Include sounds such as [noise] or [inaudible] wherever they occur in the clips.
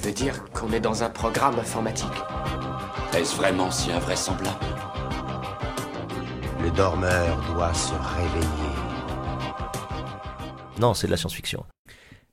Tu veux dire qu'on est dans un programme informatique Est-ce vraiment si invraisemblable Le dormeur doit se réveiller. Non, c'est de la science-fiction.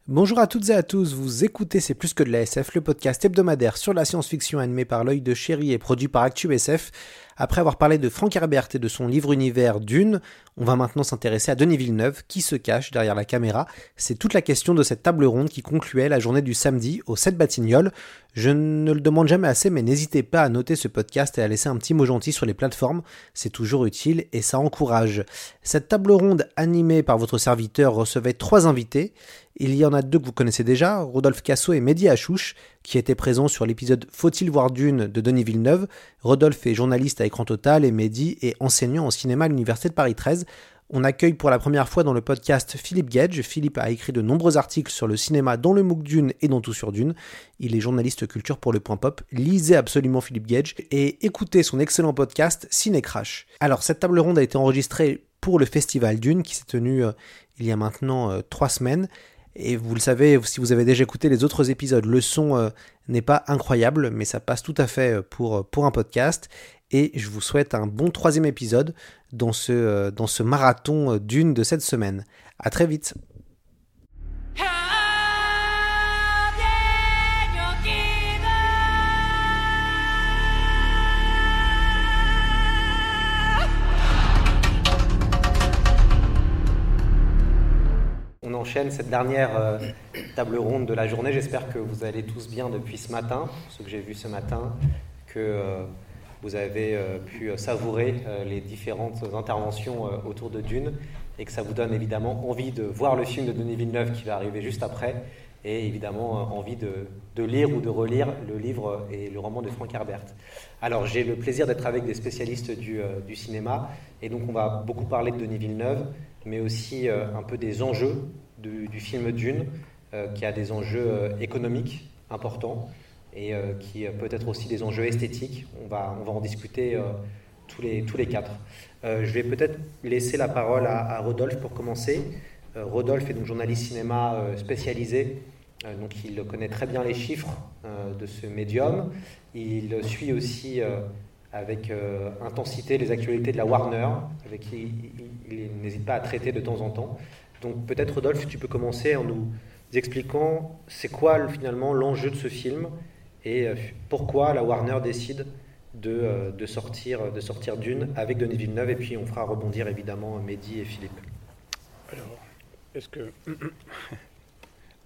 Bonjour à toutes et à tous, vous écoutez C'est plus que de la SF, le podcast hebdomadaire sur la science-fiction animé par l'œil de chéri et produit par ActuSF. Après avoir parlé de Frank Herbert et de son livre univers Dune, on va maintenant s'intéresser à Denis Villeneuve, qui se cache derrière la caméra. C'est toute la question de cette table ronde qui concluait la journée du samedi au 7 Batignolles. Je ne le demande jamais assez, mais n'hésitez pas à noter ce podcast et à laisser un petit mot gentil sur les plateformes, c'est toujours utile et ça encourage. Cette table ronde animée par votre serviteur recevait trois invités. Il y en a deux que vous connaissez déjà, Rodolphe Casso et Mehdi Achouche, qui étaient présents sur l'épisode Faut-il voir Dune de Denis Villeneuve. Rodolphe est journaliste à écran total et Mehdi est enseignant en cinéma à l'Université de Paris 13. On accueille pour la première fois dans le podcast Philippe Gage. Philippe a écrit de nombreux articles sur le cinéma, dont le MOOC Dune et dont Tout sur Dune. Il est journaliste culture pour le Point Pop. Lisez absolument Philippe Gage et écoutez son excellent podcast Ciné Crash. Alors, cette table ronde a été enregistrée pour le Festival Dune qui s'est tenu euh, il y a maintenant euh, trois semaines. Et vous le savez, si vous avez déjà écouté les autres épisodes, le son euh, n'est pas incroyable, mais ça passe tout à fait euh, pour, euh, pour un podcast. Et je vous souhaite un bon troisième épisode dans ce, marathon d'une de cette semaine. À très vite. Enchaîne cette dernière euh, table ronde de la journée. J'espère que vous allez tous bien depuis ce matin, ce que j'ai vu ce matin, que euh, vous avez euh, pu savourer les différentes interventions autour de Dune et que ça vous donne évidemment envie de voir le film de Denis Villeneuve qui va arriver juste après et évidemment envie de, lire ou de relire le livre et le roman de Frank Herbert. Alors j'ai le plaisir d'être avec des spécialistes du cinéma et donc on va beaucoup parler de Denis Villeneuve mais aussi un peu des enjeux du, film Dune, euh, qui a des enjeux euh, économiques importants et euh, qui peut être aussi des enjeux esthétiques. On va, on va en discuter tous, les, tous les quatre. je vais peut-être laisser la parole à, Rodolphe pour commencer. Rodolphe est donc journaliste cinéma spécialisé, donc il connaît très bien les chiffres de ce médium. Il suit aussi avec intensité les actualités de la Warner, avec qui il n'hésite pas à traiter de temps en temps. Donc peut-être Rodolphe, tu peux commencer en nous expliquant c'est quoi finalement l'enjeu de ce film et pourquoi la Warner décide de, de, sortir, de sortir Dune avec Denis Villeneuve et puis on fera rebondir évidemment Mehdi et Philippe. Alors, est-ce que... [coughs]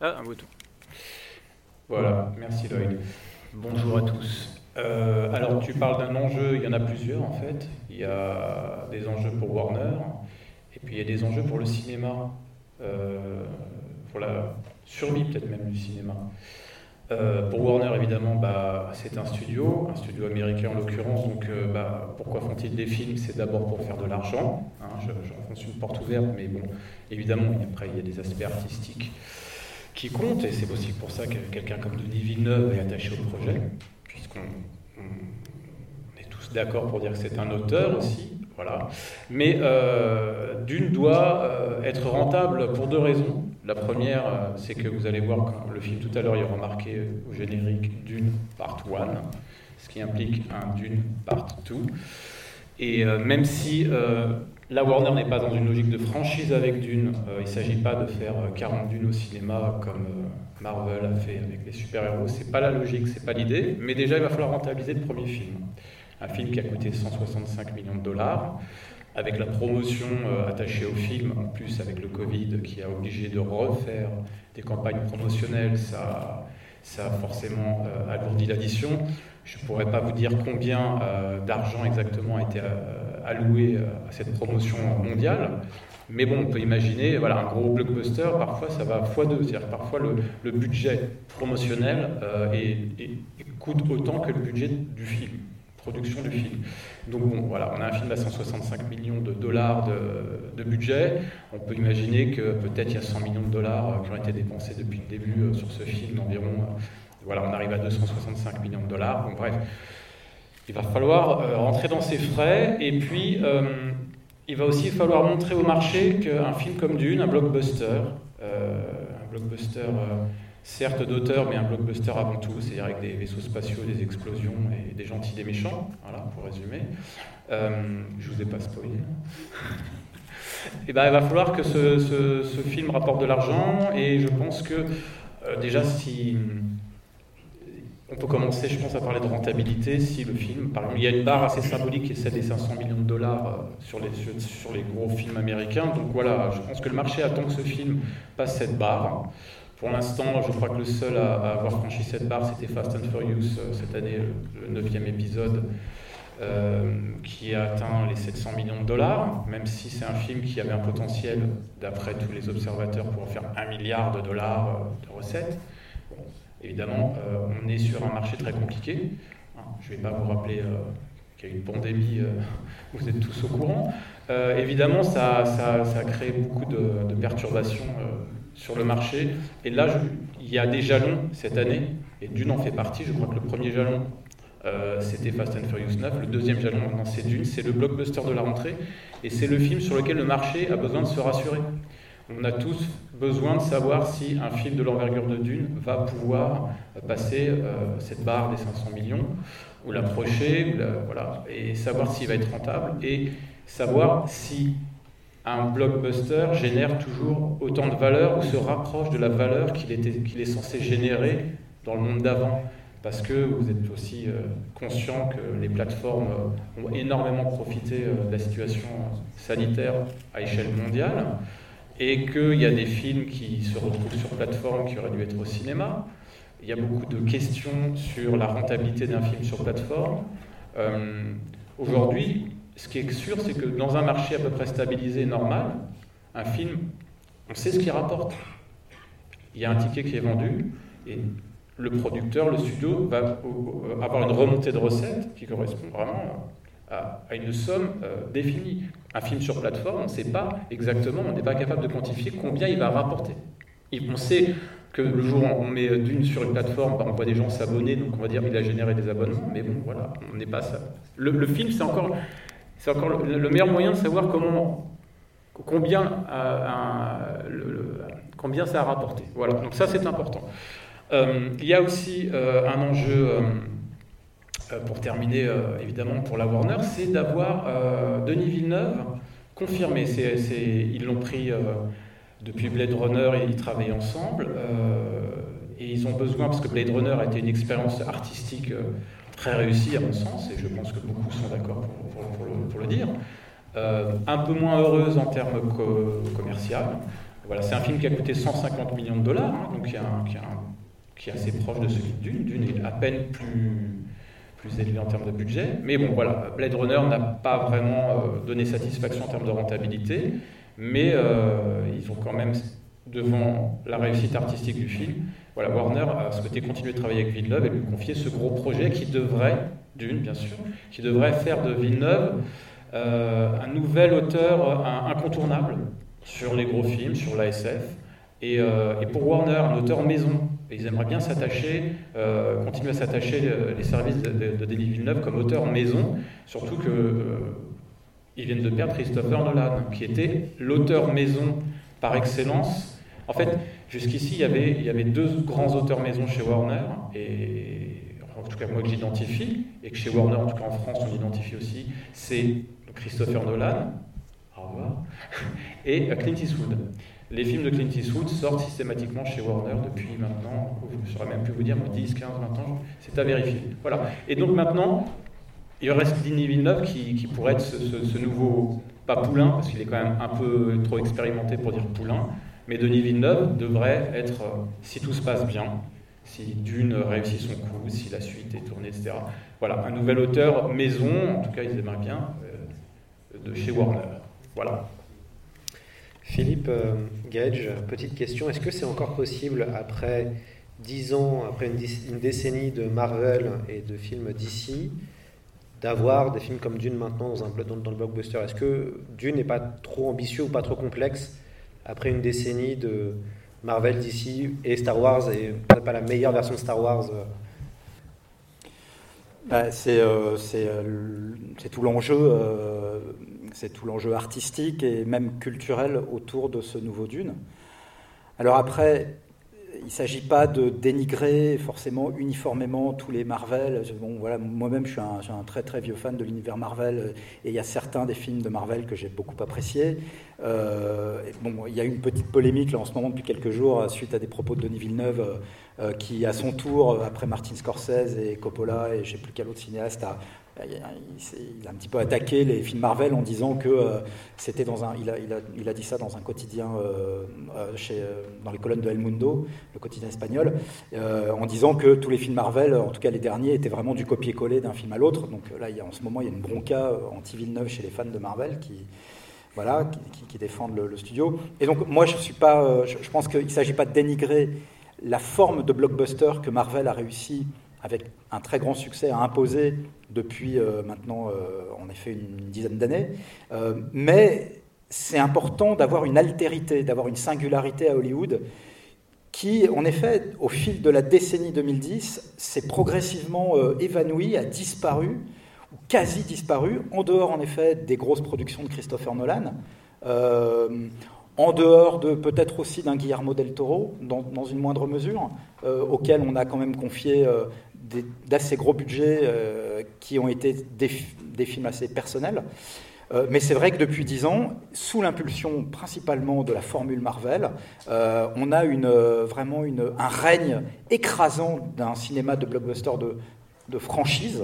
ah, un bouton. Voilà, merci Lloyd. Bonjour à tous. Euh, alors tu parles d'un enjeu, il y en a plusieurs en fait. Il y a des enjeux pour Warner, et puis il y a des enjeux pour le cinéma, euh, pour la survie peut-être même du cinéma. Euh, pour Warner, évidemment, bah, c'est un studio, un studio américain en l'occurrence, donc euh, bah, pourquoi font-ils des films? C'est d'abord pour faire de l'argent, hein, j'enfonce une porte ouverte, mais bon, évidemment, après, il y a des aspects artistiques qui comptent, et c'est aussi pour ça que quelqu'un comme Denis Villeneuve est attaché au projet, puisqu'on est tous d'accord pour dire que c'est un auteur aussi, voilà. Mais euh, Dune doit euh, être rentable pour deux raisons. La première, euh, c'est que vous allez voir le film tout à l'heure, il y aura marqué au générique Dune Part 1, ce qui implique un Dune Part 2. Et même si la Warner n'est pas dans une logique de franchise avec Dune, il ne s'agit pas de faire 40 Dunes au cinéma comme Marvel a fait avec les super-héros, c'est pas la logique, c'est pas l'idée, mais déjà il va falloir rentabiliser le premier film un film qui a coûté 165 millions de dollars, avec la promotion euh, attachée au film, en plus avec le Covid qui a obligé de refaire des campagnes promotionnelles, ça, ça a forcément euh, alourdi l'addition. Je ne pourrais pas vous dire combien euh, d'argent exactement a été alloués à cette promotion mondiale. Mais bon, on peut imaginer, voilà, un gros blockbuster, parfois ça va x2, c'est-à-dire parfois le, budget promotionnel coûte autant que le budget du film, production du film. Donc bon, voilà, on a un film à 165 millions de dollars de, budget. On peut imaginer que peut-être il y a 100 millions de dollars qui ont été dépensés depuis le début sur ce film, environ. voilà, on arrive à 265 millions de dollars. Donc bref, il va falloir euh, rentrer dans ses frais. Et puis, euh, il va aussi falloir montrer au marché qu'un film comme Dune, un blockbuster, euh, un blockbuster certes d'auteur, mais un blockbuster avant tout, c'est-à-dire avec des vaisseaux spatiaux, des explosions et des gentils, des méchants, voilà, pour résumer. je vous ai pas spoilé. [laughs] et ben, il va falloir que ce, film rapporte de l'argent, et je pense que déjà, si on peut commencer, je pense, à parler de rentabilité si le film, par exemple, il y a une barre assez symbolique qui est celle des 500 millions de dollars euh, sur les, sur, les gros films américains. Donc voilà, je pense que le marché attend que ce film passe cette barre. Pour l'instant, je crois que le seul à, avoir franchi cette barre, c'était Fast and Furious euh, cette année, le neuvième épisode, euh, qui a atteint les 700 millions de dollars, même si c'est un film qui avait un potentiel, d'après tous les observateurs, pour en faire un milliard de dollars de recettes. Évidemment, euh, on est sur un marché très compliqué. Hein, je ne vais pas vous rappeler euh, qu'il y a une pandémie, euh, [laughs] vous êtes tous au courant. évidemment, ça, a créé beaucoup de, perturbations sur le marché. Et là, il y a des jalons cette année, et Dune en fait partie. Je crois que le premier jalon, c'était Fast and Furious 9. Le deuxième jalon, maintenant, c'est Dune. C'est le blockbuster de la rentrée. Et c'est le film sur lequel le marché a besoin de se rassurer. On a tous besoin de savoir si un film de l'envergure de Dune va pouvoir passer euh, cette barre des 500 millions, ou l'approcher, voilà, et savoir s'il va être rentable, et savoir si un blockbuster génère toujours autant de valeur ou se rapproche de la valeur qu'il est censé générer dans le monde d'avant. Parce que vous êtes aussi euh, conscient que les plateformes ont énormément profité euh, de la situation sanitaire à échelle mondiale et qu'il y a des films qui se retrouvent sur plateforme qui auraient dû être au cinéma. Il y a beaucoup de questions sur la rentabilité d'un film sur plateforme. Euh, aujourd'hui, ce qui est sûr, c'est que dans un marché à peu près stabilisé normal, un film, on sait ce qu'il rapporte. Il y a un ticket qui est vendu et le producteur, le studio, va avoir une remontée de recettes qui correspond vraiment à, une somme euh, définie. Un film sur plateforme, on ne sait pas exactement, on n'est pas capable de quantifier combien il va rapporter. on sait que le jour où on met d'une sur une plateforme, bah, on voit des gens s'abonner, donc on va dire qu'il a généré des abonnements, mais bon, voilà, on n'est pas ça. Le, film, c'est encore, c'est encore le, meilleur moyen de savoir combien, euh, combien ça a rapporté. Voilà, donc ça c'est important. Euh, il y a aussi un enjeu euh, pour terminer, euh, évidemment, pour la Warner, c'est d'avoir euh, Denis Villeneuve confirmé. ils l'ont pris depuis Blade Runner et ils travaillent ensemble. et ils ont besoin, parce que Blade Runner a été une expérience artistique très réussie à mon sens, et je pense que beaucoup sont d'accord pour, le, dire, un peu moins heureuse en termes commerciaux. Voilà, c'est un film qui a coûté 150 millions de dollars, hein, donc qui, qui, est assez proche de celui de Dune. Dune est à peine plus, plus élevé en termes de budget. Mais bon, voilà, Blade Runner n'a pas vraiment euh, donné satisfaction en termes de rentabilité, mais euh, ils ont quand même, devant la réussite artistique du film, voilà, Warner a souhaité continuer de travailler avec Villeneuve et lui confier ce gros projet qui devrait, d'une bien sûr, qui devrait faire de Villeneuve euh, un nouvel auteur incontournable sur les gros films, sur l'ASF, et, et pour Warner, un auteur maison. Ils aimeraient bien s'attacher, euh, continuer à s'attacher euh, les services de, de, Denis Villeneuve comme auteur maison, surtout qu'ils euh, viennent de perdre Christopher Nolan, qui était l'auteur maison par excellence. En fait, jusqu'ici, il y, avait, deux grands auteurs maison chez Warner, et en tout cas moi que j'identifie, et que chez Warner, en tout cas en France, on identifie aussi, c'est Christopher Nolan, au revoir, [laughs] et Clint Eastwood. Les films de Clint Eastwood sortent systématiquement chez Warner depuis maintenant, je ne saurais même plus vous dire, 10, 15, 20 ans, c'est à vérifier. Voilà. Et donc maintenant, il reste Denis Villeneuve qui, pourrait être ce, nouveau, pas poulain, parce qu'il est quand même un peu trop expérimenté pour dire poulain, mais Denis Villeneuve devrait être, si tout se passe bien, si Dune réussit son coup, si la suite est tournée, etc. Voilà, un nouvel auteur maison, en tout cas ils aimeraient bien, euh, de chez Warner. Voilà. Philippe euh, Gage, petite question, est-ce que c'est encore possible après dix ans, après une, décennie de Marvel et de films d'ici, d'avoir des films comme Dune maintenant dans, un, dans le blockbuster? Est-ce que Dune n'est pas trop ambitieux ou pas trop complexe après une décennie de Marvel d'ici et Star Wars et peut-être pas la meilleure version de Star Wars euh, bah, c'est euh, euh, tout l'enjeu c'est tout l'enjeu artistique et même culturel autour de ce nouveau Dune. Alors après, il ne s'agit pas de dénigrer forcément uniformément tous les Marvel. Bon, voilà, moi-même, je suis un, très très vieux fan de l'univers Marvel et il y a certains des films de Marvel que j'ai beaucoup appréciés. Euh, bon, il y a une petite polémique là, en ce moment depuis quelques jours suite à des propos de Denis Villeneuve euh, qui, à son tour, après Martin Scorsese et Coppola et je ne sais plus quel autre cinéaste, a, il a un petit peu attaqué les films Marvel en disant que euh, c'était dans un. Il a, dit ça dans un quotidien euh, euh chez, dans les colonnes de El Mundo, le quotidien espagnol, en disant que tous les films Marvel, en tout cas les derniers, étaient vraiment du copier-coller d'un film à l'autre. Donc là, en ce moment, il y a une bronca anti-Villeneuve chez les fans de Marvel qui. Voilà, qui, défendent le, le, studio. Et donc, moi, je suis pas. Je, je pense qu'il ne s'agit pas de dénigrer la forme de blockbuster que Marvel a réussi avec un très grand succès à imposer depuis euh, maintenant, euh, en effet, une dizaine d'années. Euh, mais c'est important d'avoir une altérité, d'avoir une singularité à Hollywood qui, en effet, au fil de la décennie 2010, s'est progressivement évanoui, a disparu, ou quasi disparu, en dehors, en effet, des grosses productions de Christopher Nolan. en dehors de peut-être aussi d'un Guillermo del Toro, dans, une moindre mesure, auquel on a quand même confié d'assez gros budgets euh, qui ont été des, films assez personnels. Euh, mais c'est vrai que depuis dix ans, sous l'impulsion principalement de la formule Marvel, euh, on a une, vraiment une, un règne écrasant d'un cinéma de blockbuster de, franchise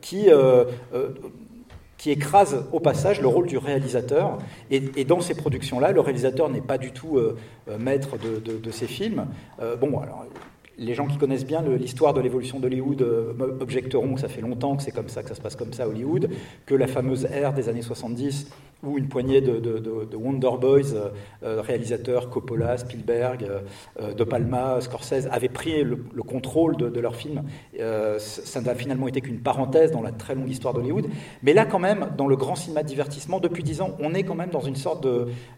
qui qui écrase au passage le rôle du réalisateur. Et, dans ces productions-là, le réalisateur n'est pas du tout maître de, de, de, ces films. Bon, alors, les gens qui connaissent bien l'histoire de l'évolution d'Hollywood euh, objecteront que ça fait longtemps que c'est comme ça, que ça se passe comme ça à Hollywood, que la fameuse ère des années 70 où une poignée de, de, de Wonder Boys, euh, euh, réalisateurs Coppola, Spielberg, De Palma, Scorsese, avaient pris le, le contrôle de, leurs films. Euh, ça n'a finalement été qu'une parenthèse dans la très longue histoire d'Hollywood. Mais là, quand même, dans le grand cinéma de divertissement, depuis dix ans, on est quand même dans une sorte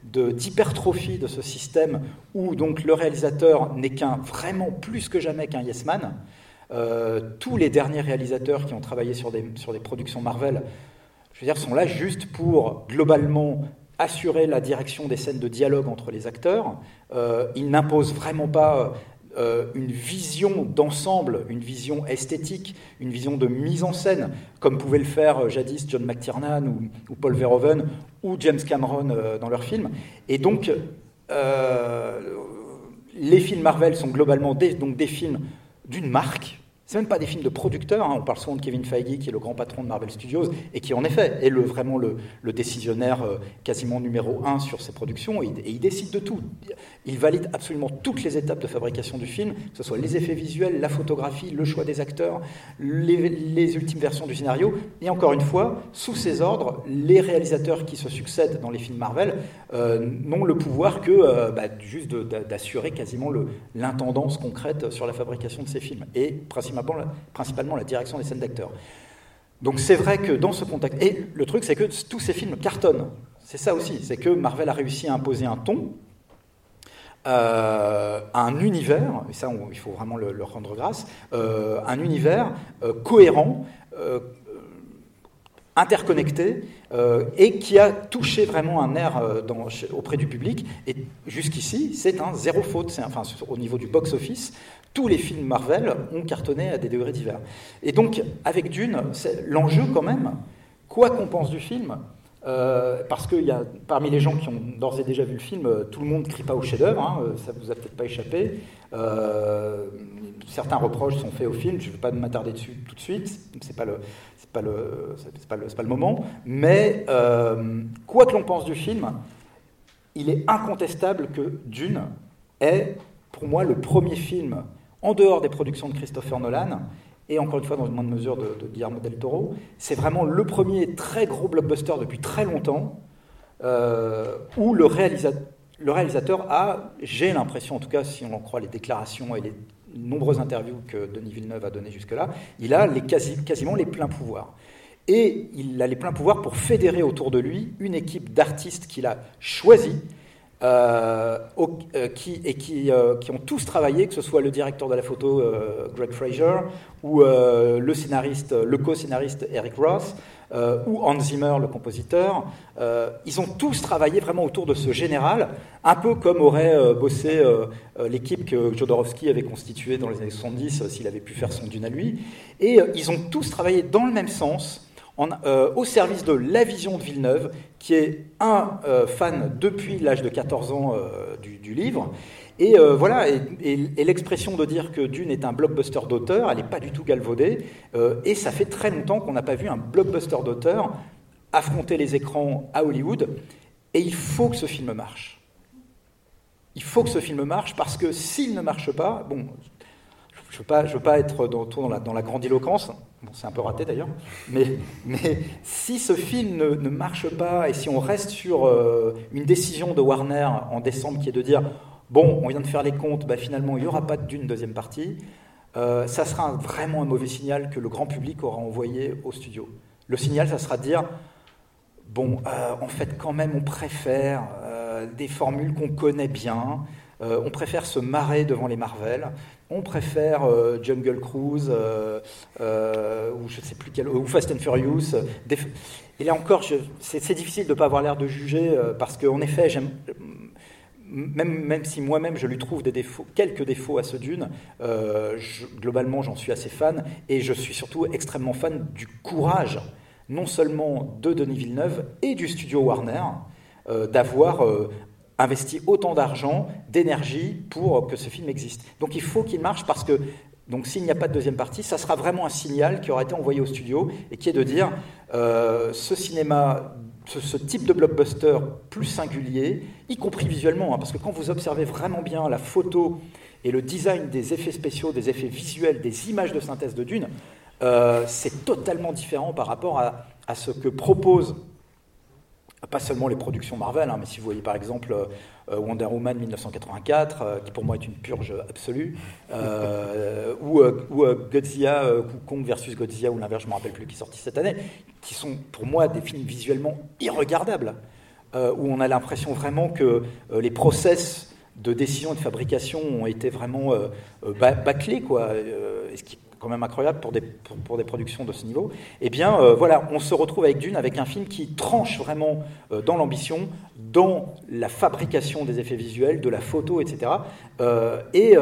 d'hypertrophie de, ce système où donc le réalisateur n'est qu'un vraiment plus que jamais qu'un yes man. Euh, tous les derniers réalisateurs qui ont travaillé sur des, sur des productions Marvel je veux dire, sont là juste pour globalement assurer la direction des scènes de dialogue entre les acteurs. Euh, ils n'imposent vraiment pas euh, une vision d'ensemble, une vision esthétique, une vision de mise en scène, comme pouvait le faire jadis John McTiernan ou, ou, Paul Verhoeven ou James Cameron dans leurs films. Et donc, les films Marvel sont globalement des, donc des films d'une marque, c'est même pas des films de producteurs. Hein. On parle souvent de Kevin Feige, qui est le grand patron de Marvel Studios, et qui en effet est le, vraiment le, décisionnaire euh, quasiment numéro un sur ses productions, et, il décide de tout. Il valide absolument toutes les étapes de fabrication du film, que ce soit les effets visuels, la photographie, le choix des acteurs, les, ultimes versions du scénario. Et encore une fois, sous ses ordres, les réalisateurs qui se succèdent dans les films Marvel euh, n'ont le pouvoir que euh, bah, juste d'assurer quasiment l'intendance concrète sur la fabrication de ces films. Et principalement principalement la direction des scènes d'acteurs. Donc c'est vrai que dans ce contexte... Et le truc, c'est que tous ces films cartonnent. C'est ça aussi, c'est que Marvel a réussi à imposer un ton, euh, un univers, et ça il faut vraiment le, leur rendre grâce, euh, un univers euh, cohérent, interconnecté, et qui a touché vraiment un dans, auprès du public. Et jusqu'ici, c'est un zéro faute, enfin au niveau du box-office, tous les films Marvel ont cartonné à des degrés divers. Et donc, avec Dune, l'enjeu quand même, quoi qu'on pense du film, euh, parce que y a, parmi les gens qui ont d'ores et déjà vu le film, euh, tout le monde ne crie pas au chef-d'œuvre, hein, euh, ça vous a peut-être pas échappé. Certains reproches sont faits au film, je ne vais pas m'attarder dessus tout de suite, le, c'est pas le, moment. Mais quoi que l'on pense du film, il est incontestable que Dune est, pour moi, le premier film en dehors des productions de Christopher Nolan, et encore une fois dans une moindre mesure de, de Guillermo del Toro. C'est vraiment le premier très gros blockbuster depuis très longtemps euh, où le, réalisateur le réalisateur a, j'ai l'impression en tout cas, si on en croit les déclarations et les nombreuses interviews que Denis Villeneuve a données jusque-là, il a quasiment les pleins pouvoirs. Et il a les pleins pouvoirs pour fédérer autour de lui une équipe d'artistes qu'il a choisis, euh, euh, qui, et qui, euh, qui, ont tous travaillé, que ce soit le directeur de la photo Greg Fraser ou le scénariste, le co-scénariste Eric Ross ou Hans Zimmer, le compositeur. ils ont tous travaillé vraiment autour de ce général, un peu comme aurait bossé l'équipe que Jodorowsky avait constituée dans les années 70 s'il avait pu faire son dune à lui. Et ils ont tous travaillé dans le même sens euh, au service de la vision de Villeneuve, qui est un euh, fan depuis l'âge de 14 ans euh, du, livre. Et voilà, et, et l'expression de dire que Dune est un blockbuster d'auteur, elle n'est pas du tout galvaudée. et ça fait très longtemps qu'on n'a pas vu un blockbuster d'auteur affronter les écrans à Hollywood. Et il faut que ce film marche. Il faut que ce film marche parce que s'il ne marche pas, bon, je ne veux, pas, être dans, dans, la, dans la grandiloquence, bon, c'est un peu raté d'ailleurs, mais, si ce film ne, marche pas et si on reste sur euh, une décision de Warner en décembre qui est de dire bon, on vient de faire les comptes, bah, finalement il n'y aura pas d'une deuxième partie, euh, ça sera vraiment un mauvais signal que le grand public aura envoyé au studio. Le signal, ça sera de dire bon, euh, en fait, quand même, on préfère des formules qu'on connaît bien. Euh, on préfère se marrer devant les Marvel, on préfère euh, Jungle Cruise, euh, ou je sais plus quel, ou Fast and Furious. Et là encore, c'est difficile de ne pas avoir l'air de juger, parce qu'en effet. Même, même, si moi-même je lui trouve quelques défauts à ce Dune, globalement j'en suis assez fan, et je suis surtout extrêmement fan du courage, non seulement de Denis Villeneuve et du studio Warner, d'avoir investi autant d'argent, d'énergie pour que ce film existe. Donc il faut qu'il marche parce que donc s'il n'y a pas de deuxième partie, ça sera vraiment un signal qui aura été envoyé au studio et qui est de dire euh, ce cinéma, ce, type de blockbuster plus singulier, y compris visuellement, hein, parce que quand vous observez vraiment bien la photo et le design des effets spéciaux, des effets visuels, des images de synthèse de Dune, euh, c'est totalement différent par rapport à ce que propose pas seulement les productions Marvel, hein, mais si vous voyez par exemple euh, Wonder Woman 1984, euh, qui pour moi est une purge absolue, euh, ou, Godzilla, Kong versus Godzilla, ou l'inverse, je ne me rappelle plus, qui est sorti cette année, qui sont pour moi des films visuellement irregardables, où on a l'impression vraiment que les process de décision et de fabrication ont été vraiment bâclés, quoi, quand même incroyable pour des, pour, des productions de ce niveau, eh bien euh, voilà, on se retrouve avec Dune, avec un film qui tranche vraiment euh, dans l'ambition, dans la fabrication des effets visuels, de la photo, etc. Euh, et,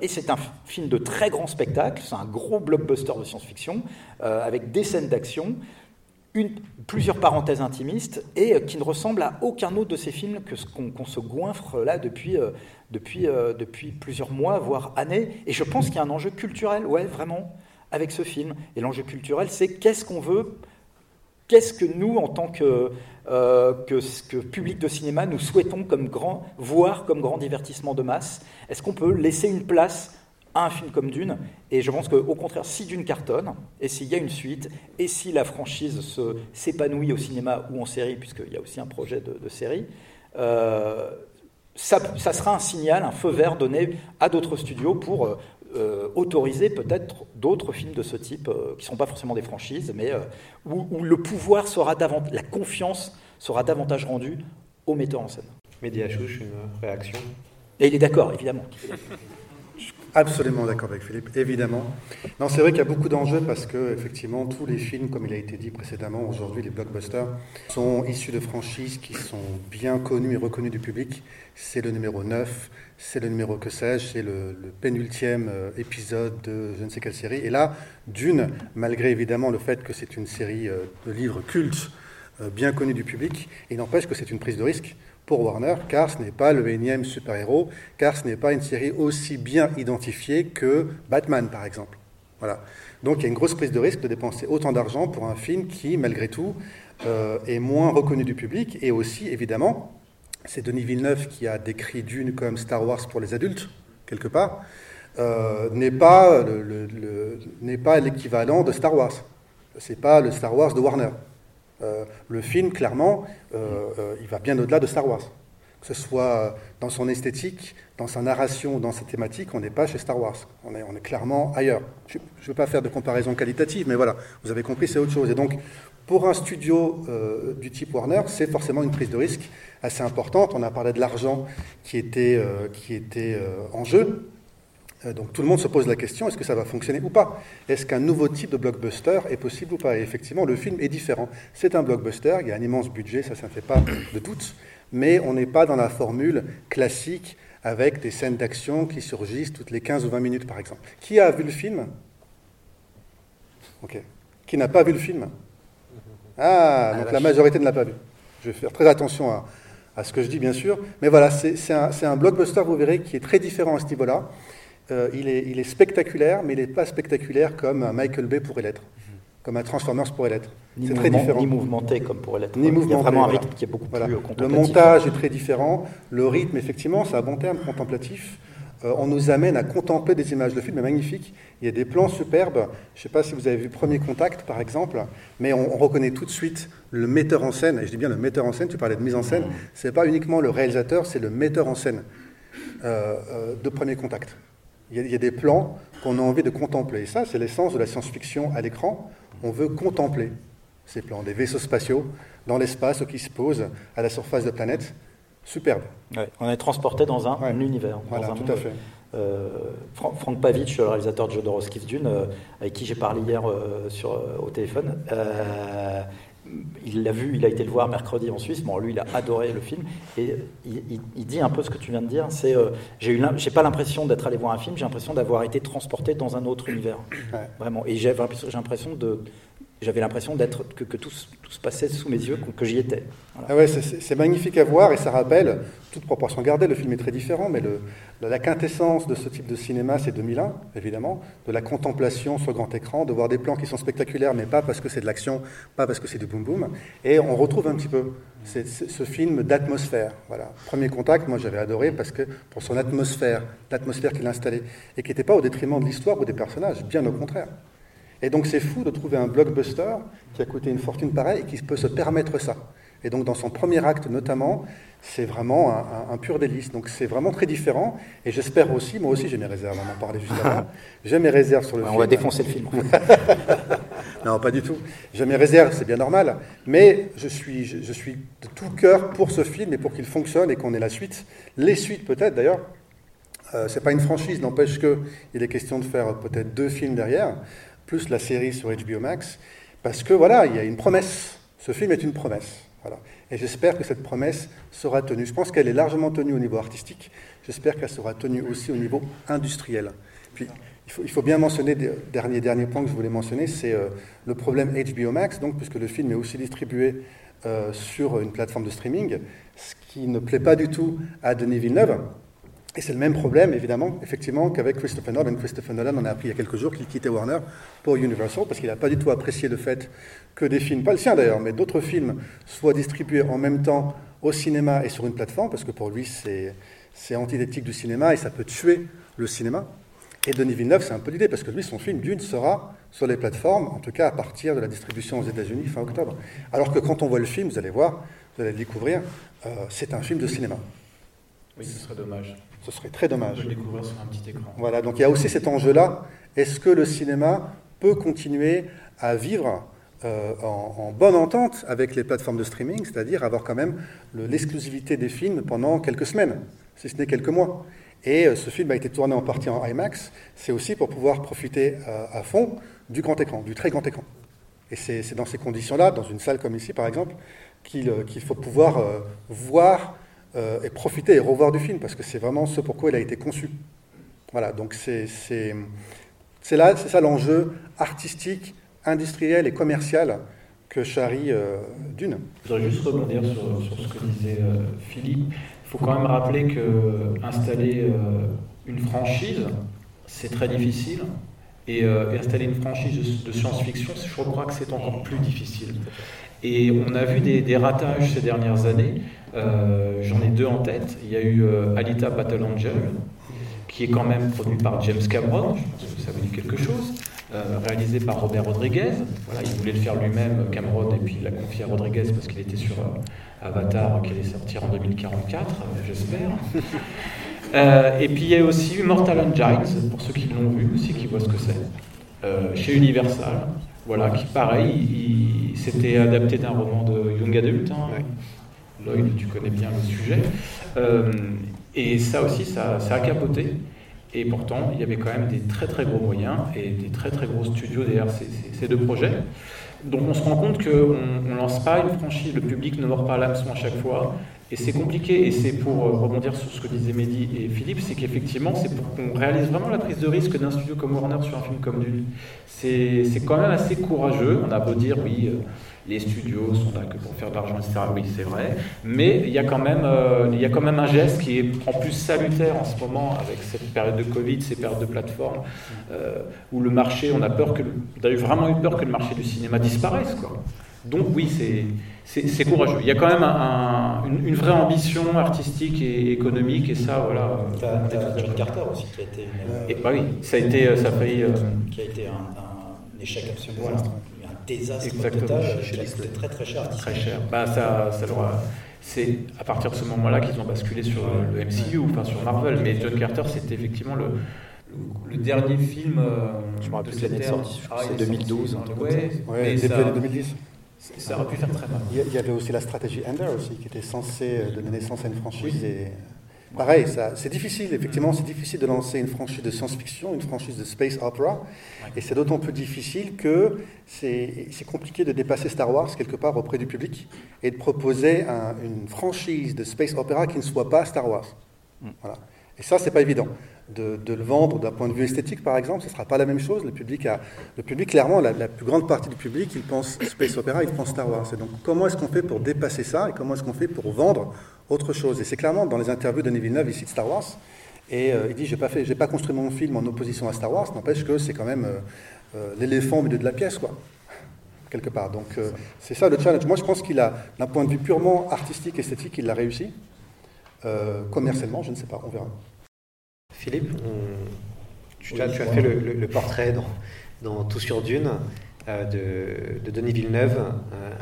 et c'est un film de très grand spectacle, c'est un gros blockbuster de science-fiction, avec des scènes d'action, plusieurs parenthèses intimistes et qui ne ressemble à aucun autre de ces films que ce qu'on qu se goinfre là depuis, euh, depuis, euh, depuis plusieurs mois, voire années. Et je pense qu'il y a un enjeu culturel, ouais, vraiment, avec ce film. Et l'enjeu culturel, c'est qu'est-ce qu'on veut, qu'est-ce que nous, en tant que, euh, que, que, public de cinéma, nous souhaitons comme grand, voir comme grand divertissement de masse. Est-ce qu'on peut laisser une place à un film comme Dune. Et je pense qu'au contraire, si Dune cartonne, et s'il y a une suite, et si la franchise s'épanouit au cinéma ou en série, puisqu'il y a aussi un projet de, de série, euh, ça, ça, sera un signal, un feu vert donné à d'autres studios pour euh, autoriser peut-être d'autres films de ce type, euh, qui ne sont pas forcément des franchises, mais euh, où, où, le pouvoir sera davantage, la confiance sera davantage rendue aux metteurs en scène. Médiachouche, une réaction? Et il est d'accord, évidemment. Absolument d'accord avec Philippe, évidemment. Non, c'est vrai qu'il y a beaucoup d'enjeux parce que, effectivement, tous les films, comme il a été dit précédemment, aujourd'hui, les blockbusters, sont issus de franchises qui sont bien connues et reconnues du public. C'est le numéro 9, c'est le numéro que sais-je, c'est le, le, pénultième épisode de je ne sais quelle série. Et là, d'une, malgré évidemment le fait que c'est une série de livres cultes, bien connue du public, il n'empêche que c'est une prise de risque pour Warner, car ce n'est pas le énième super-héros, car ce n'est pas une série aussi bien identifiée que Batman, par exemple. Voilà. Donc il y a une grosse prise de risque de dépenser autant d'argent pour un film qui, malgré tout, euh, est moins reconnu du public, et aussi, évidemment, c'est Denis Villeneuve qui a décrit Dune comme Star Wars pour les adultes, quelque part. euh, n'est pas l'équivalent de Star Wars. C'est pas le Star Wars de Warner. Euh, le film, clairement, euh, euh, il va bien au-delà de Star Wars. Que ce soit dans son esthétique, dans sa narration, dans sa thématique, on n'est pas chez Star Wars. On est, clairement ailleurs. Je ne veux pas faire de comparaison qualitative, mais voilà, vous avez compris, c'est autre chose. Et donc, pour un studio du type Warner, c'est forcément une prise de risque assez importante. On a parlé de l'argent qui était, en jeu. Euh, Donc tout le monde se pose la question, est-ce que ça va fonctionner ou pas? Est-ce qu'un nouveau type de blockbuster est possible ou pas? Et effectivement, le film est différent. C'est un blockbuster, il y a un immense budget, ça, ça ne fait pas de doute, mais on n'est pas dans la formule classique avec des scènes d'action qui surgissent toutes les 15 ou 20 minutes, par exemple. Qui a vu le film? Ok. Qui n'a pas vu le film? Ah, donc la majorité ne l'a pas vu. Je vais faire très attention à, à ce que je dis, bien sûr. Mais voilà, c'est c'est un, c'est un blockbuster, vous verrez, qui est très différent à ce niveau-là. Euh, il, est, il est spectaculaire, mais il n'est pas spectaculaire comme un Michael Bay pourrait l'être, comme un Transformers pourrait l'être. C'est très différent. ni mouvementé comme pourrait l'être. Ni Il y a vraiment un voilà. rythme qui est beaucoup Voilà. plus euh, Le contemplatif. montage est très différent. Le rythme, effectivement, c'est un bon terme, contemplatif. Euh, on nous amène à contempler des images. Le film est magnifique. Il y a des plans superbes. Je ne sais pas si vous avez vu Premier Contact, par exemple, mais on, on reconnaît tout de suite le metteur en scène. Et je dis bien le metteur en scène, tu parlais de mise en scène. Ce n'est pas uniquement le réalisateur, c'est le metteur en scène euh, euh, de Premier Contact. Il y, a, il y a des plans qu'on a envie de contempler. Et ça, c'est l'essence de la science-fiction à l'écran. On veut contempler ces plans, des vaisseaux spatiaux dans l'espace qui se posent à la surface de planètes. Superbe. Ouais, on est transporté dans un, un univers. Voilà, dans un tout monde. à fait. Euh, Fran- Franck Pavitch, le réalisateur de Jodorowsky Dune, euh, avec qui j'ai parlé hier euh, sur, euh, au téléphone, euh, il l'a vu, il a été le voir mercredi en Suisse. Bon, lui, il a adoré le film et il, il- il dit un peu ce que tu viens de dire. C'est, euh, j'ai eu, l'im- j'ai pas l'impression d'être allé voir un film, j'ai l'impression d'avoir été transporté dans un autre univers, vraiment. Et j'ai l'impression de, j'avais l'impression d'être que, tout, se- passait sous mes yeux, que, j'y étais. Ah ouais, c'est- magnifique à voir et ça rappelle, toute proportion gardée, le film est très différent, mais la, quintessence de ce type de cinéma, c'est 2001, évidemment, de la contemplation sur grand écran, de voir des plans qui sont spectaculaires, mais pas parce que c'est de l'action, pas parce que c'est du boom boom. Et on retrouve un petit peu ce film d'atmosphère. Voilà. Premier contact, moi j'avais adoré parce que pour son atmosphère, l'atmosphère qu'il installait, et qui n'était pas au détriment de l'histoire ou des personnages, bien au contraire. Et donc c'est fou de trouver un blockbuster qui a coûté une fortune pareille et qui peut se permettre ça. Et donc dans son premier acte notamment, c'est vraiment un, un- un pur délice. Donc c'est vraiment très différent. Et j'espère aussi, moi aussi j'ai mes réserves, on en parlait juste avant, [laughs] j'ai mes réserves sur le Ouais, on film. va défoncer le film, [laughs] non, pas du tout. J'ai mes réserves, c'est bien normal. Mais je suis, je, je suis de tout cœur pour ce film et pour qu'il fonctionne et qu'on ait la suite. Les suites peut-être d'ailleurs. Euh, c'est pas une franchise, n'empêche qu'il est question de faire peut-être deux films derrière, plus la série sur HBO Max, parce que voilà, il y a une promesse. Ce film est une promesse. Et j'espère que cette promesse sera tenue. Je pense qu'elle est largement tenue au niveau artistique. J'espère qu'elle sera tenue aussi au niveau industriel. Puis, il faut, bien mentionner, dernier, dernier point que je voulais mentionner, c'est euh, le problème HBO Max, donc, puisque le film est aussi distribué euh, sur une plateforme de streaming, ce qui ne plaît pas du tout à Denis Villeneuve. Et c'est le même problème, évidemment, effectivement, qu'avec Christopher Nolan. Christopher Nolan, on a appris il y a quelques jours qu'il quittait Warner pour Universal parce qu'il n'a pas du tout apprécié le fait que des films, pas le sien d'ailleurs, mais d'autres films, soient distribués en même temps au cinéma et sur une plateforme, parce que pour lui, c'est antithétique du cinéma et ça peut tuer le cinéma. Et Denis Villeneuve, c'est un peu l'idée, parce que lui, son film Dune sera sur les plateformes, en tout cas à partir de la distribution aux États-Unis fin octobre. Alors que quand on voit le film, vous allez voir, vous allez le découvrir, euh, c'est un film de cinéma. Oui, ce serait dommage. Ce serait très dommage. De le découvrir sur un petit écran. Voilà, donc il y a aussi cet enjeu-là. Est-ce que le cinéma peut continuer à vivre euh, en, en bonne entente avec les plateformes de streaming, c'est-à-dire avoir quand même le- l'exclusivité des films pendant quelques semaines, si ce n'est quelques mois Et euh, ce film a été tourné en partie en IMAX, c'est aussi pour pouvoir profiter euh, à fond du grand écran, du très grand écran. Et c'est dans ces conditions-là, dans une salle comme ici par exemple, qu'il faut pouvoir voir et profiter et revoir du film, parce que c'est vraiment ce pourquoi il a été conçu. Voilà, donc c'est là, c'est ça l'enjeu artistique, industriel et commercial que charrie euh, Dune. Je voudrais juste rebondir sur, sur ce que disait euh, Philippe. Il faut quand même rappeler que installer euh, une franchise, c'est très difficile. Et, euh, installer une franchise de science-fiction, je crois que c'est encore plus difficile. Et on a vu des, des ratages ces dernières années. Euh, J'en ai deux en tête. Il y a eu euh, Alita Battle Angel, qui est quand même produit par James Cameron, je pense que ça vous dit quelque chose, euh, réalisé par Robert Rodriguez. Voilà, il voulait le faire lui-même, Cameron, et puis il l'a confié à Rodriguez parce qu'il était sur Avatar, qui allait sortir en 2044, j'espère. [laughs] et puis il y a aussi Mortal Engines, pour ceux qui l'ont vu aussi, qui voient ce que c'est, chez Universal. Voilà, qui pareil, s'était adapté d'un roman de Young Adult. Hein. Lloyd, tu connais bien le sujet. Euh, et ça aussi, ça, ça, a capoté. Et pourtant, il y avait quand même des très très gros moyens et des très très gros studios derrière ces, ces, deux projets. Donc on se rend compte qu'on ne lance pas une franchise, le public ne mord pas l'hameçon à chaque fois. Et c'est compliqué, et c'est pour euh, rebondir sur ce que disaient Mehdi et Philippe, c'est qu'effectivement, c'est pour qu'on réalise vraiment la prise de risque d'un studio comme Warner sur un film comme Dune. C'est quand même assez courageux. On a beau dire, oui, euh, les studios sont là que pour faire de l'argent, etc. Oui, c'est vrai. Mais il y, a quand même, euh, il y a quand même un geste qui est en plus salutaire en ce moment avec cette période de Covid, ces périodes de plateforme, où le marché, on a peur que, on a vraiment eu peur que le marché du cinéma disparaisse. Quoi. Donc oui, c'est c'est courageux. Il y a quand même un, une, une, vraie ambition artistique et économique, et ça, voilà. T'as John Carter aussi qui a été. Une, et, bah oui, ça a été, ça a failli. Euh, qui a été un, un échec absolu. Voilà. Un désastre Exactement. total, c'était très très cher. Très cher. Bah ça, ça c'est à partir de ce moment-là qu'ils ont basculé sur le MCU, enfin sur Marvel. Mais John Carter, c'était effectivement le, le, dernier film. Euh, je me rappelle l'année de sortie, c'est 2012. Ouais, début 2010. Ça aurait pu faire très mal. Il y avait aussi la stratégie Ender aussi, qui était censée donner naissance à une franchise. Et pareil, c'est difficile, effectivement, c'est difficile de lancer une franchise de science-fiction, une franchise de space opera. Et c'est d'autant plus difficile que c'est compliqué de dépasser Star Wars quelque part auprès du public et de proposer une franchise de space opera qui ne soit pas Star Wars. Mm. Voilà. Et ça, c'est pas évident de, le vendre d'un point de vue esthétique, par exemple, ce ne sera pas la même chose. Le public, a, le public clairement, la, plus grande partie du public, il pense Space Opera, il pense Star Wars. Et donc, comment est-ce qu'on fait pour dépasser ça et comment est-ce qu'on fait pour vendre autre chose? Et c'est clairement dans les interviews de Denis Villeneuve, il cite Star Wars. Et euh, il dit, je n'ai pas, construit mon film en opposition à Star Wars, n'empêche que c'est quand même euh, euh, l'éléphant au milieu de la pièce, quoi quelque part. Donc c'est ça le challenge. Moi je pense qu'il a, d'un point de vue purement artistique, esthétique, il l'a réussi. commercialement, je ne sais pas, on verra. Philippe, tu, as, fait le, portrait dans, Tout sur Dune euh, de, Denis Villeneuve,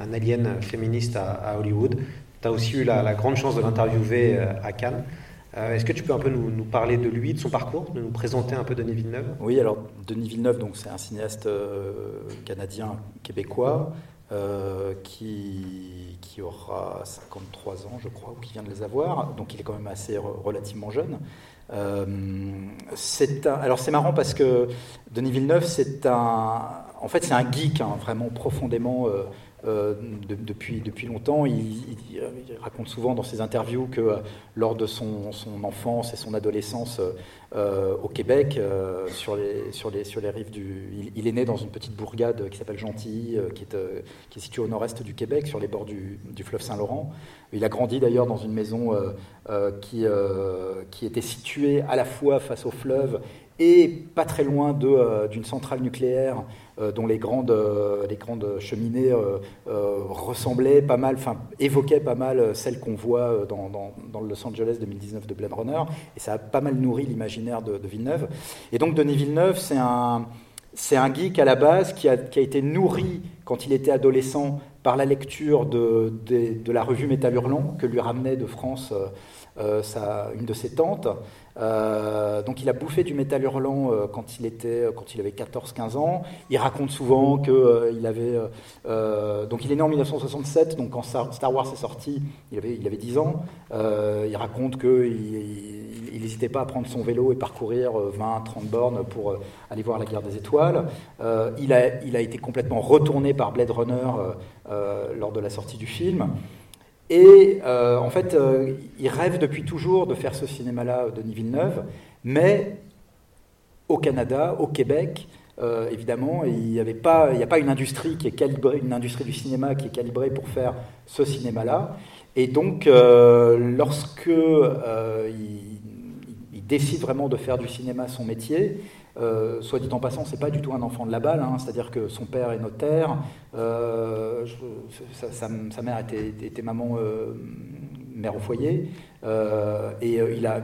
un, alien féministe à, Hollywood. Tu as aussi eu la, grande chance de l'interviewer euh, à Cannes. Euh, est-ce que tu peux un peu nous, parler de lui, de son parcours, de nous présenter un peu Denis Villeneuve? Oui, alors Denis Villeneuve, donc c'est un cinéaste canadien québécois qui, qui aura 53 ans, je crois, ou qui vient de les avoir. Donc il est quand même assez relativement jeune. Euh, alors c'est marrant parce que Denis Villeneuve, c'est un, en fait, c'est un geek, hein, vraiment profondément euh, depuis, depuis longtemps. Il, raconte souvent dans ses interviews que euh, lors de son, son, enfance et son adolescence euh, au Québec, sur, les, sur, les, sur les rives du... Il, est né dans une petite bourgade qui s'appelle Gentilly, qui, est, qui est située au nord-est du Québec, sur les bords du, du fleuve Saint-Laurent. Il a grandi d'ailleurs dans une maison qui, qui était située à la fois face au fleuve et pas très loin d'une centrale nucléaire dont les grandes, euh, les grandes cheminées euh, ressemblaient pas mal, enfin évoquaient pas mal celles qu'on voit dans, dans, le Los Angeles 2019 de Blade Runner, et ça a pas mal nourri l'imaginaire de, Villeneuve. Et donc Denis Villeneuve, c'est un, c'est un geek à la base qui a, qui a, été nourri quand il était adolescent par la lecture de, de, la revue Métal Hurlant que lui ramenait de France sa, une de ses tantes. Euh, donc il a bouffé du métal hurlant euh, quand, il était, quand il avait 14-15 ans. Il raconte souvent que euh, avait... donc il est né en 1967, donc quand Star Wars est sorti, il avait, il avait 10 ans. il raconte qu'il n'hésitait pas à prendre son vélo et parcourir 20-30 bornes pour aller voir la guerre des étoiles. il, a, il a été complètement retourné par Blade Runner lors de la sortie du film. Et euh, en fait, euh, il rêve depuis toujours de faire ce cinéma-là, euh, Denis Villeneuve, mais au Canada, au Québec, évidemment, il n'y a pas une industrie qui est calibrée, une industrie du cinéma qui est calibrée pour faire ce cinéma-là. Et donc, lorsque il, décide vraiment de faire du cinéma son métier, euh, soit dit en passant, c'est pas du tout un enfant de la balle, hein. c'est-à-dire que son père est notaire, euh, sa, mère était, maman, euh, mère au foyer, et il a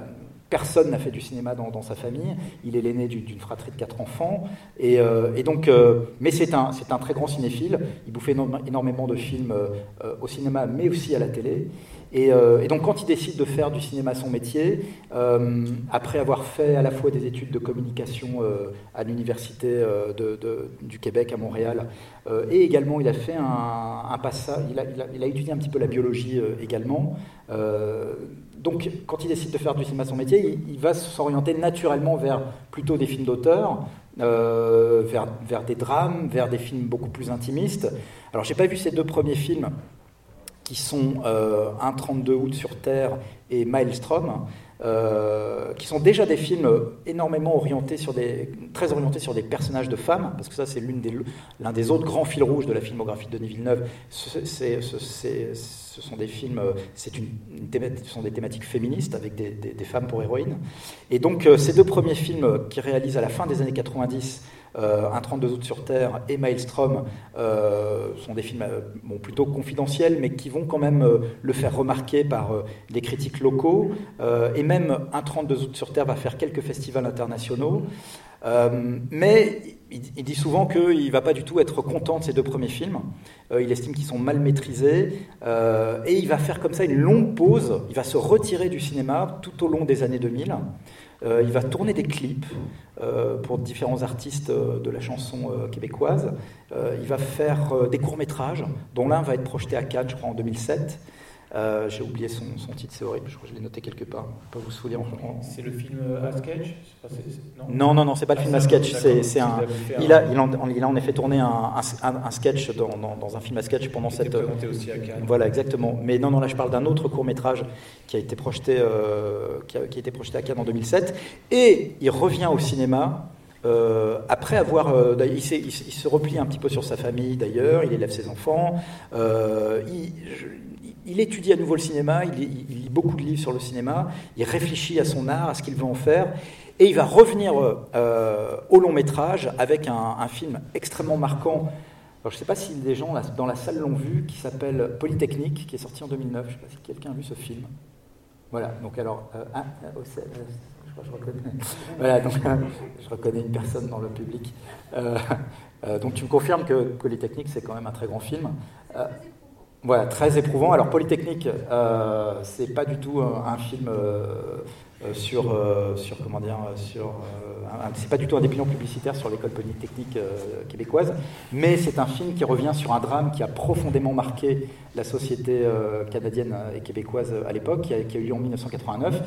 personne n'a fait du cinéma dans, sa famille. Il est l'aîné d'une fratrie de quatre enfants. Et, euh, donc, euh, mais c'est un, très grand cinéphile. Il bouffait énormément de films euh, au cinéma, mais aussi à la télé. Et, donc, quand il décide de faire du cinéma son métier, après avoir fait à la fois des études de communication à l'université du Québec à Montréal, et également il a fait un, passage, il a, étudié un petit peu la biologie également. Donc, quand il décide de faire du cinéma son métier, il, va s'orienter naturellement vers plutôt des films d'auteur, vers, vers des drames, vers des films beaucoup plus intimistes. Alors, j'ai pas vu ces deux premiers films qui sont euh, Un 32 août sur Terre et Maelstrom, euh, qui sont déjà des films énormément orientés sur des, très orientés sur des personnages de femmes, parce que ça c'est l'un des, autres grands fils rouges de la filmographie de Denis Villeneuve. Ce sont des films, c'est une, ce sont des thématiques féministes avec des, des, des femmes pour héroïnes. Et donc euh, ces deux premiers films qu'il réalise à la fin des années 90 euh, Un 32 août sur Terre et Maelstrom euh, sont des films euh, bon, plutôt confidentiels, mais qui vont quand même euh, le faire remarquer par euh, les critiques locaux. et même Un 32 août sur Terre va faire quelques festivals internationaux. Mais il, dit souvent qu'il ne va pas du tout être content de ces deux premiers films. il estime qu'ils sont mal maîtrisés. et il va faire comme ça une longue pause. Il va se retirer du cinéma tout au long des années 2000. Euh, il va tourner des clips euh, pour différents artistes euh, de la chanson québécoise. il va faire des courts-métrages, dont l'un va être projeté à Cannes, je crois, en 2007. Euh, J'ai oublié son, son titre, c'est horrible, je crois que je l'ai noté quelque part. Je peux vous souvenir. En... C'est le film à sketch pas, Non, non, non, c'est pas le ah, film à sketch. C'est un. Il a, il, en, il a en effet tourné un, un, un sketch dans, dans, dans, un film à sketch pendant il cette. Aussi à Cannes. Voilà, exactement. Mais non, non, là je parle d'un autre court métrage qui a été projeté, euh, qui, a, qui a été projeté à Cannes en 2007, et il revient au cinéma. Euh, après avoir, euh, il, il, il, se replie un petit peu sur sa famille d'ailleurs, il élève ses enfants, euh, il, je, il étudie à nouveau le cinéma, il, lit beaucoup de livres sur le cinéma, il réfléchit à son art, à ce qu'il veut en faire, et il va revenir euh, au long métrage avec un, film extrêmement marquant. Je ne sais pas si des gens dans la salle l'ont vu, qui s'appelle Polytechnique, qui est sorti en 2009. Je ne sais pas si quelqu'un a vu ce film. Voilà, donc alors, euh, euh, je reconnais. Voilà, donc je reconnais une personne dans le public. Euh, donc tu me confirmes que Polytechnique, c'est quand même un très grand film. Voilà, très éprouvant. Alors Polytechnique, euh, c'est pas du tout un, un film euh, sur, euh, sur comment dire, sur, c'est pas du tout un dépliant publicitaire sur l'école polytechnique québécoise, mais c'est un film qui revient sur un drame qui a profondément marqué la société canadienne et québécoise à l'époque, qui, a eu lieu en 1989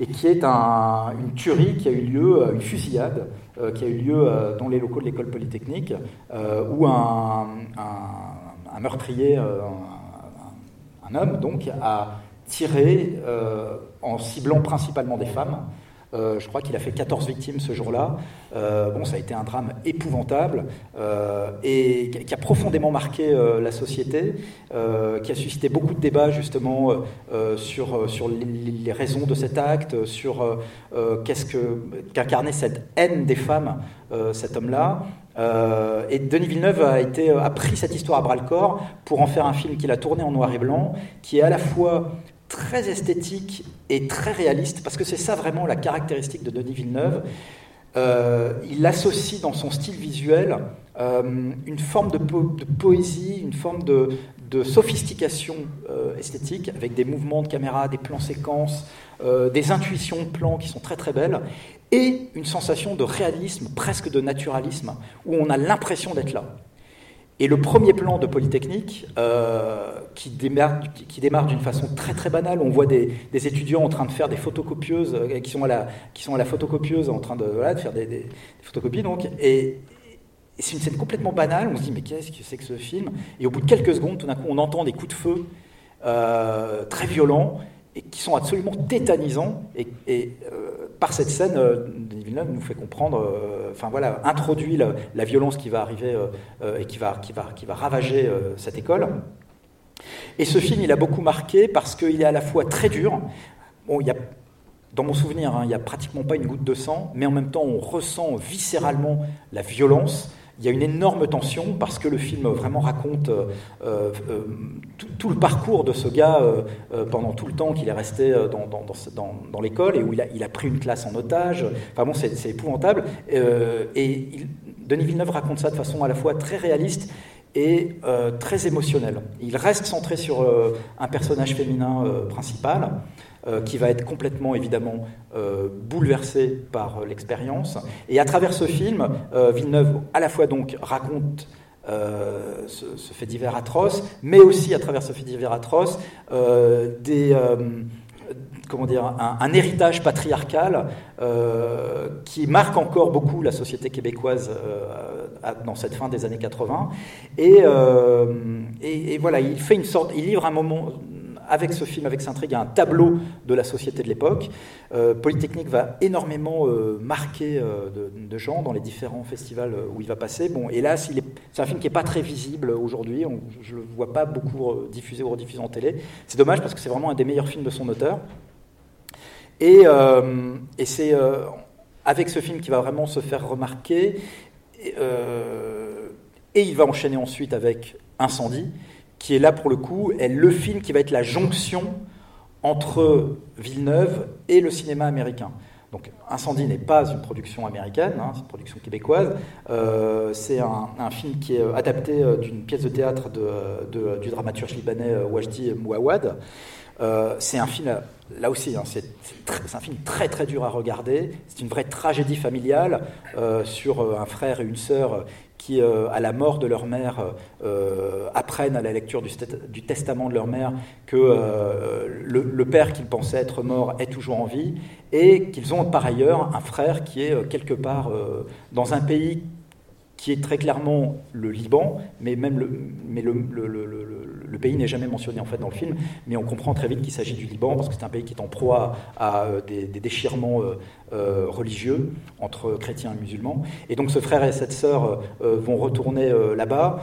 et qui est un, une tuerie qui a eu lieu, une fusillade euh, qui a eu lieu euh, dans les locaux de l'école polytechnique, euh, où un meurtrier, un, homme donc, a tiré en ciblant principalement des femmes. Euh, je crois qu'il a fait 14 victimes ce jour-là. Euh, bon, ça a été un drame épouvantable euh, et qui a profondément marqué la société, qui a suscité beaucoup de débats justement sur, sur les, raisons de cet acte, sur qu'est-ce que qu'incarnait cette haine des femmes, cet homme-là. Euh, et Denis Villeneuve a, été, a pris cette histoire à bras le corps pour en faire un film qu'il a tourné en noir et blanc, qui est à la fois très esthétique et très réaliste, parce que c'est ça vraiment la caractéristique de Denis Villeneuve. Euh, il associe dans son style visuel euh, une forme de, poésie, une forme de, de sophistication euh, esthétique, avec des mouvements de caméra, des plans séquences, euh, des intuitions de plans qui sont très très belles, et une sensation de réalisme, presque de naturalisme, où on a l'impression d'être là. Et le premier plan de Polytechnique, euh, qui démarre, d'une façon très très banale, on voit des, étudiants en train de faire des photocopieuses, qui sont à la, qui sont à la photocopieuse en train de, faire des, des, des, photocopies, donc, et, et c'est une scène complètement banale, on se dit mais qu'est-ce que c'est que ce film? Et au bout de quelques secondes, tout d'un coup, on entend des coups de feu euh, très violents, et qui sont absolument tétanisants, et, euh, par cette scène, euh, Denis Villeneuve nous fait comprendre, enfin voilà, introduit la, violence qui va arriver et qui va, qui va, qui va ravager cette école. Et ce film, il a beaucoup marqué parce qu'il est à la fois très dur. Bon, il y a, dans mon souvenir, hein, il n'y a pratiquement pas une goutte de sang, mais en même temps, on ressent viscéralement la violence. Il y a une énorme tension parce que le film vraiment raconte euh, euh, tout, tout, le parcours de ce gars euh, pendant tout le temps qu'il est resté dans, l'école et où il a, pris une classe en otage. Enfin bon, c'est épouvantable. et Denis Villeneuve raconte ça de façon à la fois très réaliste et très émotionnelle. Il reste centré sur un personnage féminin principal. Euh, qui va être complètement évidemment euh, bouleversé par euh, l'expérience. Et à travers ce film, Villeneuve à la fois donc raconte ce, fait divers atroce, mais aussi à travers ce fait divers atroce des comment dire, un, héritage patriarcal qui marque encore beaucoup la société québécoise dans cette fin des années 80. Et, et, voilà, il fait une sorte, il livre un moment, avec ce film, avec cette intrigue, un tableau de la société de l'époque. Euh, Polytechnique va énormément euh, marquer euh, de, gens dans les différents festivals où il va passer. Bon, hélas, c'est un film qui n'est pas très visible aujourd'hui. Je ne le vois pas beaucoup diffusé ou rediffusé en télé. C'est dommage parce que c'est vraiment un des meilleurs films de son auteur. Et, et c'est avec ce film qui va vraiment se faire remarquer. et il va enchaîner ensuite avec Incendie, qui est là pour le coup, est le film qui va être la jonction entre Villeneuve et le cinéma américain. Donc Incendie n'est pas une production américaine, hein, c'est une production québécoise. Euh, c'est un, film qui est adapté euh, d'une pièce de théâtre de, du dramaturge libanais euh, Wajdi Mouawad. C'est un film, là aussi, hein, c'est un film très très dur à regarder. C'est une vraie tragédie familiale sur un frère et une sœur qui, euh, à la mort de leur mère, euh, apprennent à la lecture du, testament de leur mère que euh, le, père qu'ils pensaient être mort est toujours en vie, et qu'ils ont par ailleurs un frère qui est quelque part dans un pays qui est très clairement le Liban, mais même le, mais le, le, pays n'est jamais mentionné en fait dans le film, mais on comprend très vite qu'il s'agit du Liban parce que c'est un pays qui est en proie à, des, déchirements euh, euh, religieux entre chrétiens et musulmans. Et donc ce frère et cette sœur euh, vont retourner là-bas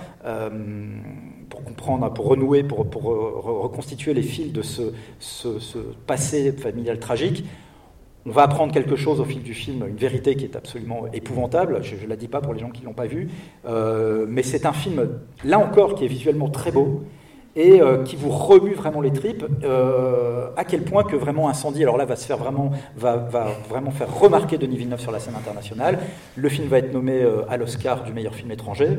pour comprendre, pour renouer, pour, pour reconstituer les fils de ce, ce passé familial tragique. On va apprendre quelque chose au fil du film, une vérité qui est absolument épouvantable. Je ne la dis pas pour les gens qui ne l'ont pas vu, euh, mais c'est un film, là encore, qui est visuellement très beau et euh, qui vous remue vraiment les tripes. Euh, à quel point que vraiment Incendie, alors là, va se faire vraiment, va, vraiment faire remarquer Denis Villeneuve sur la scène internationale. Le film va être nommé à l'Oscar du meilleur film étranger.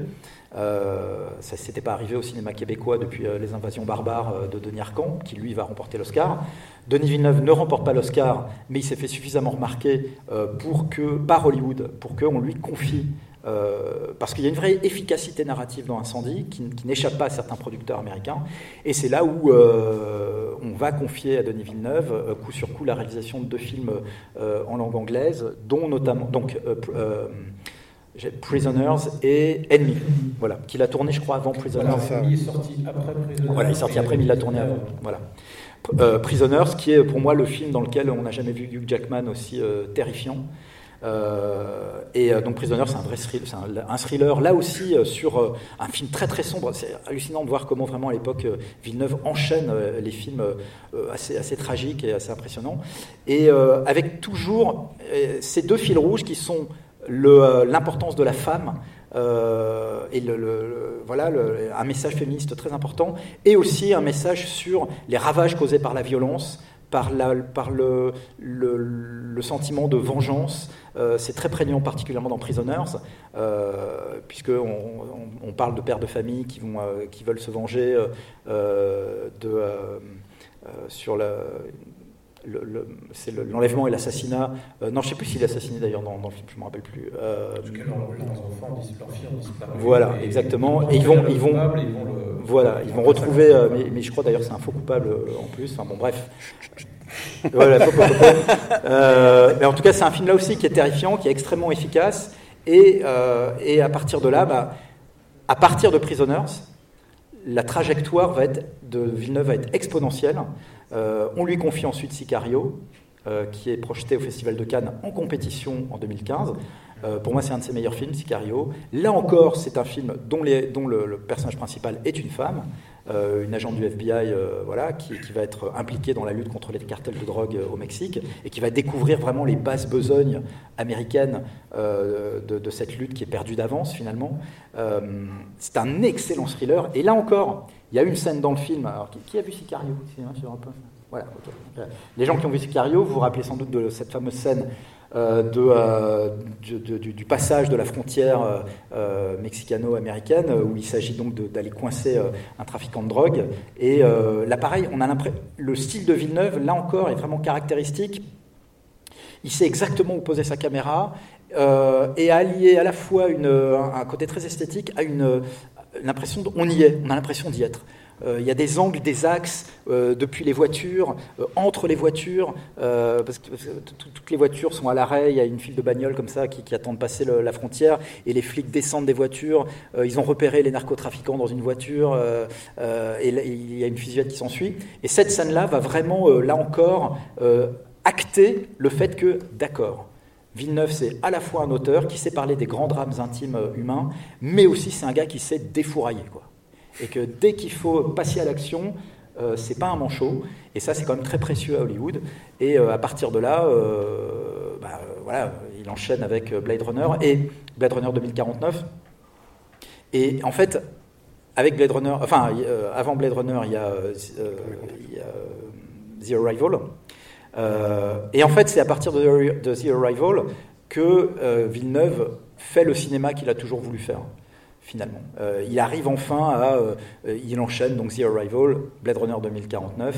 Euh, ça ne s'était pas arrivé au cinéma québécois depuis euh, les invasions barbares euh, de Denis Arcand, qui lui va remporter l'Oscar. Denis Villeneuve ne remporte pas l'Oscar, mais il s'est fait suffisamment remarquer pour que, par Hollywood pour qu'on lui confie parce qu'il y a une vraie efficacité narrative dans Incendie qui, qui n'échappe pas à certains producteurs américains. Et c'est là où on va confier à Denis Villeneuve, coup sur coup, la réalisation de deux films en langue anglaise, dont notamment donc Prisoners et Enemy, voilà, qu'il a tourné, je crois, avant Prisoners. il est sorti après Prisoners. Voilà, il est sorti après, mais il l'a tourné avant. Voilà. Euh, Prisoners, qui est pour moi le film dans lequel on n'a jamais vu Hugh Jackman aussi euh, terrifiant. Euh, et donc Prisoners, c'est un vrai thriller, un, thriller là aussi sur un film très très sombre. C'est hallucinant de voir comment vraiment à l'époque Villeneuve enchaîne les films assez, assez tragiques et assez impressionnants. Et avec toujours ces deux fils rouges qui sont euh, l'importance de la femme euh, et voilà, un message féministe très important, et aussi un message sur les ravages causés par la violence, par, le, sentiment de vengeance. Euh, c'est très prégnant, particulièrement dans Prisoners, euh, puisqu'on on, parle de pères de famille qui, qui veulent se venger de, sur la c'est l'enlèvement et l'assassinat. Euh, non, je ne sais plus s'il est assassiné d'ailleurs dans, le film, je ne me rappelle plus. Euh, voilà, exactement. Et ils vont, ils vont, voilà, ils vont retrouver. Euh, mais, je crois d'ailleurs c'est un faux coupable en plus. Enfin bon, bref. voilà, mais en tout cas, c'est un film là aussi qui est terrifiant, qui est extrêmement efficace. Et, et à partir de là, bah, à partir de Prisoners, la trajectoire va être de Villeneuve va être exponentielle. Euh, on lui confie ensuite Sicario, euh, qui est projeté au Festival de Cannes en compétition en 2015. Euh, pour moi, c'est un de ses meilleurs films, Sicario. Là encore, c'est un film dont, le, personnage principal est une femme. une agent du FBI voilà, qui, va être impliquée dans la lutte contre les cartels de drogue au Mexique et qui va découvrir vraiment les basses besognes américaines de, cette lutte qui est perdue d'avance finalement. c'est un excellent thriller. Et là encore, il y a une scène dans le film. Alors, qui, a vu Sicario Les gens qui ont vu Sicario, vous vous rappelez sans doute de cette fameuse scène euh, euh, du, passage de la frontière euh, mexicano-américaine, où il s'agit donc d'aller coincer un trafiquant de drogue. Et là, pareil, on a le style de Villeneuve, là encore, est vraiment caractéristique. Il sait exactement où poser sa caméra et allier à la fois un côté très esthétique à une l'impression on y est, on a l'impression d'y être. Euh, il y a des angles, des axes euh, depuis les voitures, euh, entre les voitures, parce que toutes les voitures sont à l'arrêt, il y a une file de bagnoles comme ça qui, attendent de passer la frontière, et les flics descendent des voitures, ils ont repéré les narcotrafiquants dans une voiture, et il y a une fusillade qui s'ensuit. Et cette scène-là va vraiment, là encore, acter le fait que, d'accord, Villeneuve, c'est à la fois un auteur qui sait parler des grands drames intimes humains, mais aussi c'est un gars qui sait défourailler. Quoi et que dès qu'il faut passer à l'action, euh, c'est pas un manchot, et ça c'est quand même très précieux à Hollywood. Et euh, à partir de là, euh, bah, voilà, il enchaîne avec Blade Runner et Blade Runner 2049. Et en fait, avec Blade Runner, enfin avant Blade Runner, il y a The Arrival. Et en fait, c'est à partir de, The Arrival que Villeneuve fait le cinéma qu'il a toujours voulu faire finalement. Euh, il arrive enfin à. Euh, il enchaîne donc The Arrival, Blade Runner 2049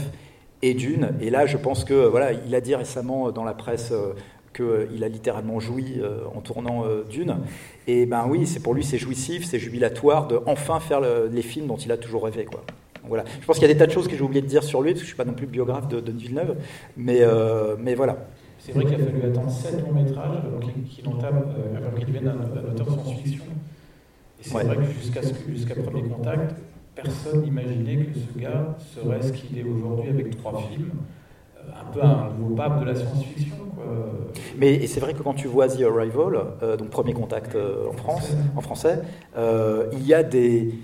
et Dune. Et là, je pense que. Voilà, il a dit récemment dans la presse. Euh, qu'il a littéralement joui en tournant Dune. Et ben oui, c'est pour lui c'est jouissif, c'est jubilatoire de enfin faire les films dont il a toujours rêvé. Quoi. Voilà. Je pense qu'il y a des tas de choses que j'ai oublié de dire sur lui, parce que je ne suis pas non plus biographe de, de Villeneuve, mais, mais voilà. C'est vrai qu'il a fallu attendre 7 longs métrages avant qu'il entame, qu'il devienne un, auteur science-fiction. Et c'est vrai que jusqu'à jusqu'à premier contact, personne n'imaginait que ce gars serait ce qu'il est aujourd'hui avec trois films. Euh, un peu un nouveau pape de la science-fiction. Mais c'est vrai que quand tu vois The Arrival, euh, donc Premier Contact euh, en France, en français, il y a des,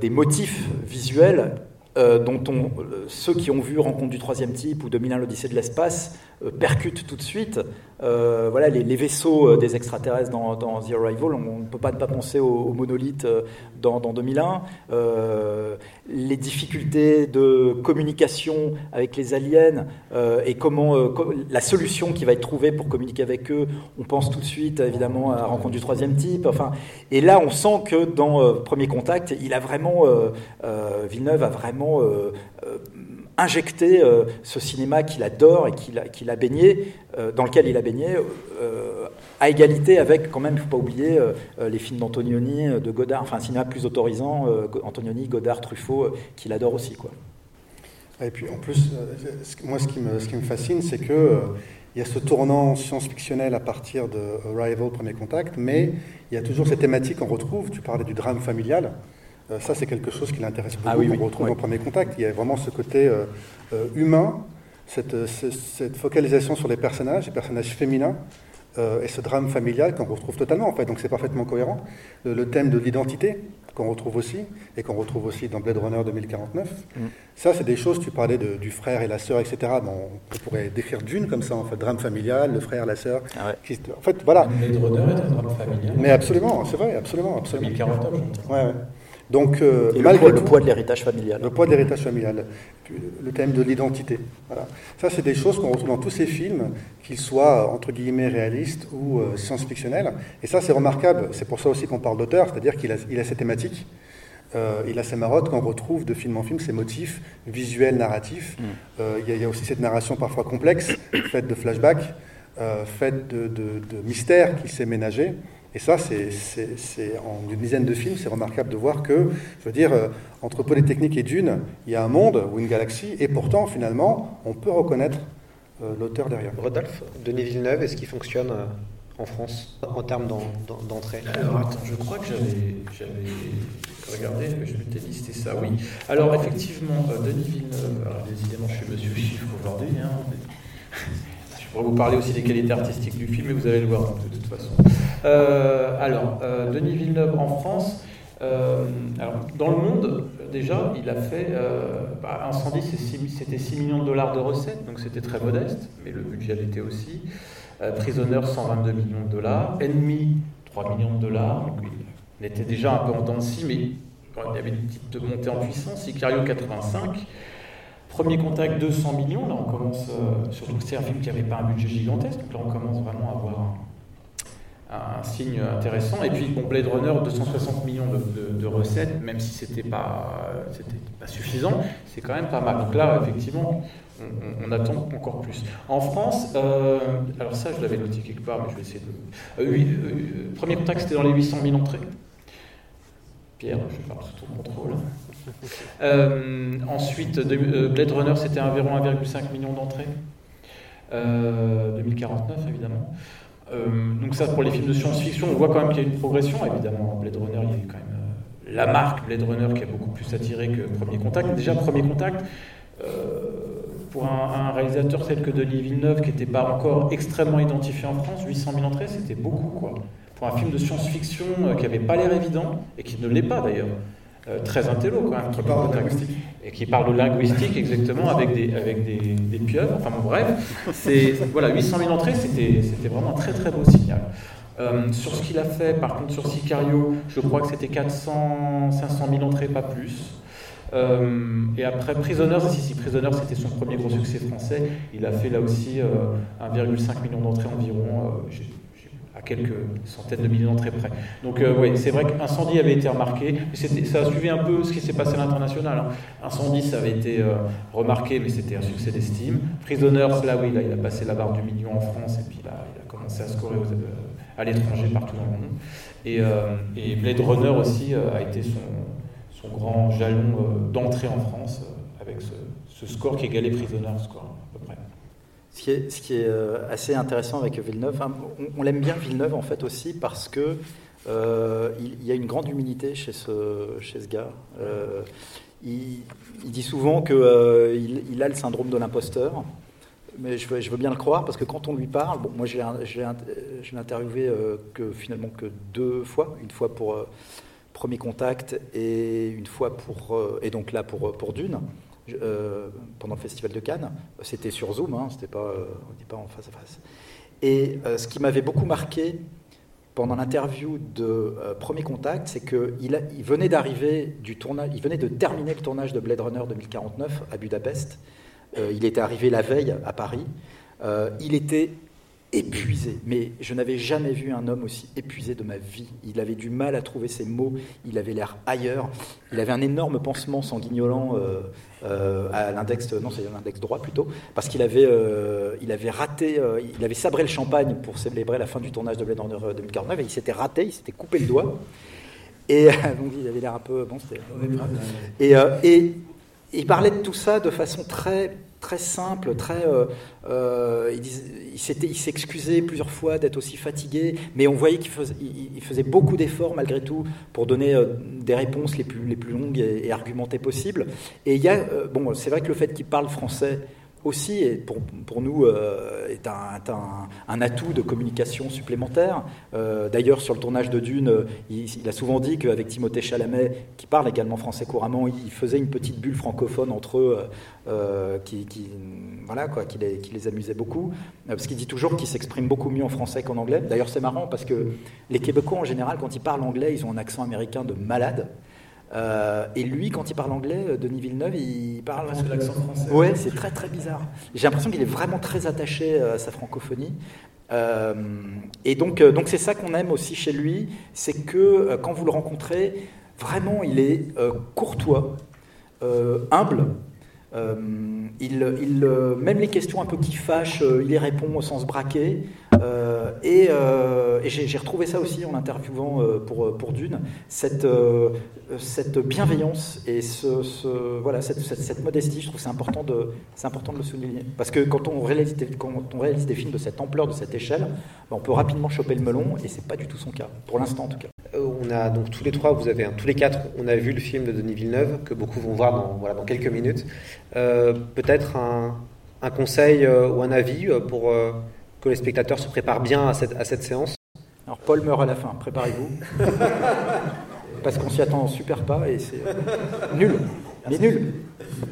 des motifs visuels dont on, ceux qui ont vu Rencontre du troisième type ou 2001 l'Odyssée de l'espace percutent tout de suite euh, voilà, les, vaisseaux euh, des extraterrestres dans, The Arrival, on ne peut pas ne pas penser aux, monolithes euh, dans, 2001. les difficultés de communication avec les aliens et comment la solution qui va être trouvée pour communiquer avec eux, on pense tout de suite évidemment à Rencontre du troisième type. Enfin, et là, on sent que dans Premier Contact, il a vraiment Villeneuve a vraiment injecté ce cinéma qu'il adore et qu'il a, baigné, dans lequel il a baigné euh, à égalité avec, quand même, il ne faut pas oublier, euh, les films d'Antonioni, euh, de Godard, enfin un cinéma plus autorisant, Antonioni, Godard, Truffaut, qu'il adore aussi. Quoi. Et puis en plus, moi ce qui me, ce qui me fascine, c'est que il y a ce tournant science-fictionnel à partir de Arrival, Premier Contact, mais il y a toujours ces thématiques qu'on retrouve. Tu parlais du drame familial. Ça, c'est quelque chose qui l'intéresse beaucoup, ah oui, qu'on retrouve en Premier Contact. Il y a vraiment ce côté humain cette, cette, focalisation sur les personnages, les personnages féminins, euh, et ce drame familial qu'on retrouve totalement en fait, donc c'est parfaitement cohérent. Le, thème de l'identité qu'on retrouve aussi, et qu'on retrouve aussi dans Blade Runner 2049, mm. ça c'est des choses, tu parlais du frère et la sœur, etc. Bon, on pourrait décrire d'une comme ça, en fait, drame familial, le frère, la sœur. Ah en fait, voilà. Blade Runner est un drame familial. Mais absolument, c'est vrai, absolument. absolument. 2049, ouais, ouais. Donc, euh, et malgré le, poids, de l'héritage familial. Le poids de l'héritage familial, le thème de l'identité. Voilà. Ça, c'est des choses qu'on retrouve dans tous ces films, qu'ils soient entre guillemets réalistes ou euh, science-fictionnels. Et ça, c'est remarquable. C'est pour ça aussi qu'on parle d'auteur, c'est-à-dire qu'il a, il a ces thématiques. Euh, il a ces marottes qu'on retrouve de film en film, ces motifs visuels, narratifs. Mm. Il, y a, aussi cette narration parfois complexe, faite de flashbacks, faite de, de, de mystères qu'il s'est ménagé. Et ça, c'est en une dizaine de films, c'est remarquable de voir que, je veux dire, euh, entre Polytechnique et Dune, il y a un monde ou une galaxie, et pourtant, finalement, on peut reconnaître euh, l'auteur derrière. Rodolphe, Denis Villeneuve, est-ce qu'il fonctionne euh, en France en termes d'entrée? Alors, attends, je crois que j'avais regardé, je m'étais listé ça, oui. Alors, effectivement, Denis Villeneuve, alors décidément, je suis monsieur chiffre aujourd'hui, hein, je pourrais vous parler aussi des qualités artistiques du film, mais vous allez le voir de toute façon. Euh, alors, euh, Denis Villeneuve en France. Euh, alors, dans le monde, déjà, il a fait. Bah, Incendie, c'était 6 millions de dollars de recettes, donc c'était très modeste, mais le budget l'était aussi. Prisoner, 122 millions de dollars. Enemy, 3 millions de dollars. Donc il était déjà un peu en dents mais il y avait une petite montée en puissance. Sicario, 85. Premier contact, 200 millions. Là, on commence. Euh, surtout que c'est un film qui n'avait pas un budget gigantesque, donc là, on commence vraiment à avoir un signe intéressant. Et puis bon, Blade Runner, 260 millions de, recettes, même si c'était pas, pas suffisant, c'est quand même pas mal. Donc là, effectivement, on, attend encore plus. En France, euh, alors ça, je l'avais noté quelque part, mais je vais essayer de. Euh, euh, premier contact, c'était dans les 800 000 entrées. Pierre, je parle sous ton contrôle. Ensuite, Blade Runner, c'était environ 1,5 million d'entrées. 2049, évidemment. Euh, donc ça, pour les films de science-fiction, on voit quand même qu'il y a une progression. Évidemment, Blade Runner, il y a quand même euh, la marque Blade Runner qui a beaucoup plus attiré que Premier Contact. Déjà, Premier Contact, euh, pour un, réalisateur tel que Denis Villeneuve, qui n'était pas encore extrêmement identifié en France, 800 000 entrées, c'était beaucoup. quoi. Pour un film de science-fiction qui n'avait pas l'air évident, et qui ne l'est pas d'ailleurs. Euh, très intello quand même. Qui parle de linguistique. Et qui parle de linguistique exactement avec des, avec des, des pieuvres. Enfin bon, bref, c'est, voilà, 800 000 entrées, c'était, c'était vraiment un très très beau signal. Euh, sur ce qu'il a fait, par contre, sur Sicario, je crois que c'était 400, 500 000 entrées, pas plus. Euh, et après Prisoners, si, si Prisoners c'était son premier gros succès français, il a fait là aussi 1,5 million d'entrées environ à quelques centaines de millions d'entrées près. Donc euh, oui, c'est vrai qu'Incendie avait été remarqué, mais ça a suivi un peu ce qui s'est passé à l'international. Hein. Incendie, ça avait été euh, remarqué, mais c'était un succès d'estime. Prisoners, là oui, il a passé la barre du million en France, et puis là, il a commencé à scorer euh, à l'étranger partout dans le monde. Et, Blade Runner aussi a été son, grand jalon d'entrée en France, avec ce, ce, score qui égalait Prisoners, quoi. Ce qui est, euh, assez intéressant avec Villeneuve, on, l'aime bien Villeneuve en fait aussi parce que euh, il, y a une grande humilité chez ce, gars. Euh, il, dit souvent qu'il il a le syndrome de l'imposteur, mais je veux, bien le croire parce que quand on lui parle, bon, moi je l'ai interviewé finalement que deux fois, une fois pour Premier Contact et une fois pour et donc là pour Dune. Euh, pendant le festival de Cannes. C'était sur Zoom, hein, c'était pas, euh, on dit pas en face à face. Et euh, ce qui m'avait beaucoup marqué pendant l'interview de Premier Contact, c'est qu'il il venait d'arriver du tournage, il venait de terminer le tournage de Blade Runner 2049 à Budapest. il était arrivé la veille à Paris. il était épuisé. Mais je n'avais jamais vu un homme aussi épuisé de ma vie. Il avait du mal à trouver ses mots, il avait l'air ailleurs. Il avait un énorme pansement sanguignolant euh, euh, à l'index, non c'est l'index droit plutôt, parce qu'il avait, euh, il avait raté, il avait sabré le champagne pour célébrer la fin du tournage de Blade Runner 2049 et il s'était raté, il s'était coupé le doigt. Et [laughs] donc il avait l'air un peu, bon c'était. Et, et il parlait de tout ça de façon très très simple, très. Euh, euh, il, s'excusait plusieurs fois d'être aussi fatigué, mais on voyait qu'il faisait, il, faisait beaucoup d'efforts malgré tout pour donner euh, des réponses les plus, les plus longues et, argumentées possibles. Et il y a, bon, c'est vrai que le fait qu'il parle français aussi, et pour, pour nous, euh, est un, un, atout de communication supplémentaire. Euh, d'ailleurs, sur le tournage de Dune, il, il a souvent dit qu'avec Timothée Chalamet, qui parle également français couramment, il faisait une petite bulle francophone entre eux, euh, qui, qui, voilà, quoi, qui, les, qui les amusait beaucoup. parce qu'il dit toujours qu'il s'exprime beaucoup mieux en français qu'en anglais. D'ailleurs, c'est marrant parce que les Québécois, en général, quand ils parlent anglais, ils ont un accent américain de malade. Euh, et lui, quand il parle anglais, euh, Denis Villeneuve, il parle. Parce l'accent français. Ouais, c'est très très bizarre. J'ai l'impression qu'il est vraiment très attaché euh, à sa francophonie. et donc, donc c'est ça qu'on aime aussi chez lui, c'est que quand vous le rencontrez, vraiment, il est courtois, humble. Il, il même les questions un peu qui fâchent, il y répond au sens braqué. et, j'ai retrouvé ça aussi en interviewant pour, pour Dune, cette, cette bienveillance et ce, voilà, cette, cette, modestie, je trouve que c'est important, de, important de le souligner. Parce que quand on, réalise des, quand on réalise des films de cette ampleur, de cette échelle, ben, on peut rapidement choper le melon, et c'est pas du tout son cas, pour l'instant en tout cas. Euh, on a donc tous les trois, vous avez tous les quatre, on a vu le film de Denis Villeneuve, que beaucoup vont voir dans, voilà, dans quelques minutes. Euh, peut-être un, un, conseil euh, ou un avis pour que les spectateurs se préparent bien à cette, à cette séance Alors Paul meurt à la fin, préparez-vous. [laughs] parce qu'on s'y attend super pas et c'est euh, nul. Mais nul.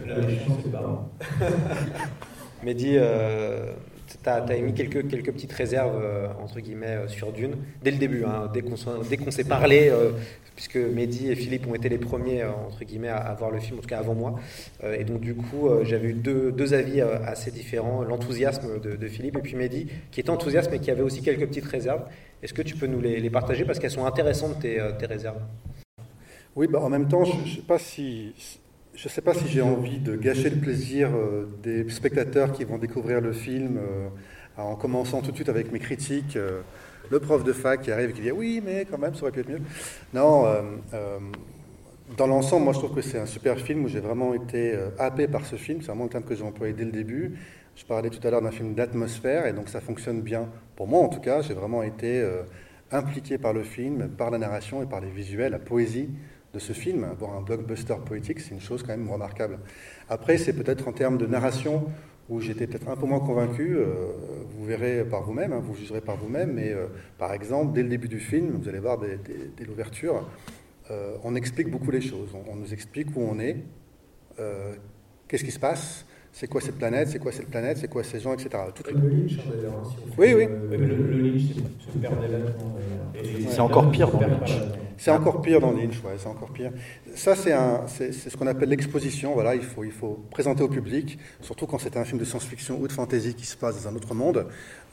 [laughs] Mehdi, euh, tu as, émis quelques, petites réserves, euh, entre guillemets, euh, sur Dune, dès le début, hein, dès qu'on s'est parlé, euh, puisque Mehdi et Philippe ont été les premiers, entre guillemets, à, voir le film, en tout cas avant moi. Et donc, du coup, j'avais eu deux, avis assez différents, l'enthousiasme de, Philippe et puis Mehdi, qui était enthousiaste, mais qui avait aussi quelques petites réserves. Est-ce que tu peux nous les, partager, parce qu'elles sont intéressantes, tes, tes réserves? Oui, bah, en même temps, je ne sais pas si, je sais pas si j'ai envie de gâcher le plaisir euh, des spectateurs qui vont découvrir le film euh, en commençant tout de suite avec mes critiques. euh, le prof de fac qui arrive et qui dit oui, mais quand même, ça aurait pu être mieux. Non, dans l'ensemble, moi je trouve que c'est un super film où j'ai vraiment été happé par ce film. C'est vraiment le terme que j'ai employé dès le début. Je parlais tout à l'heure d'un film d'atmosphère et donc ça fonctionne bien. Pour moi en tout cas, j'ai vraiment été impliqué par le film, par la narration et par les visuels, la poésie de ce film. Avoir un blockbuster poétique, c'est une chose quand même remarquable. Après, c'est peut-être en termes de narration où j'étais peut-être un peu moins convaincu. euh, vous verrez par vous-même, hein, vous jugerez par vous-même. Mais euh, par exemple, dès le début du film, vous allez voir dès, l'ouverture, euh, on explique beaucoup les choses. On, nous explique où on est, qu'est-ce qui se passe, c'est quoi cette planète, c'est quoi cette planète, c'est quoi ces gens, etc. Tout- le Lynch, d'ailleurs. hein, si Oui, oui. le, le Lynch, c'est euh, C'est encore pire dans Lynch. C'est encore pire dans Lynch, ouais, c'est encore pire. Ça, c'est un- c'est c'est ce qu'on appelle l'exposition. Voilà, il faut, il faut présenter au public, surtout quand c'est un film de science-fiction ou de fantasy qui se passe dans un autre monde.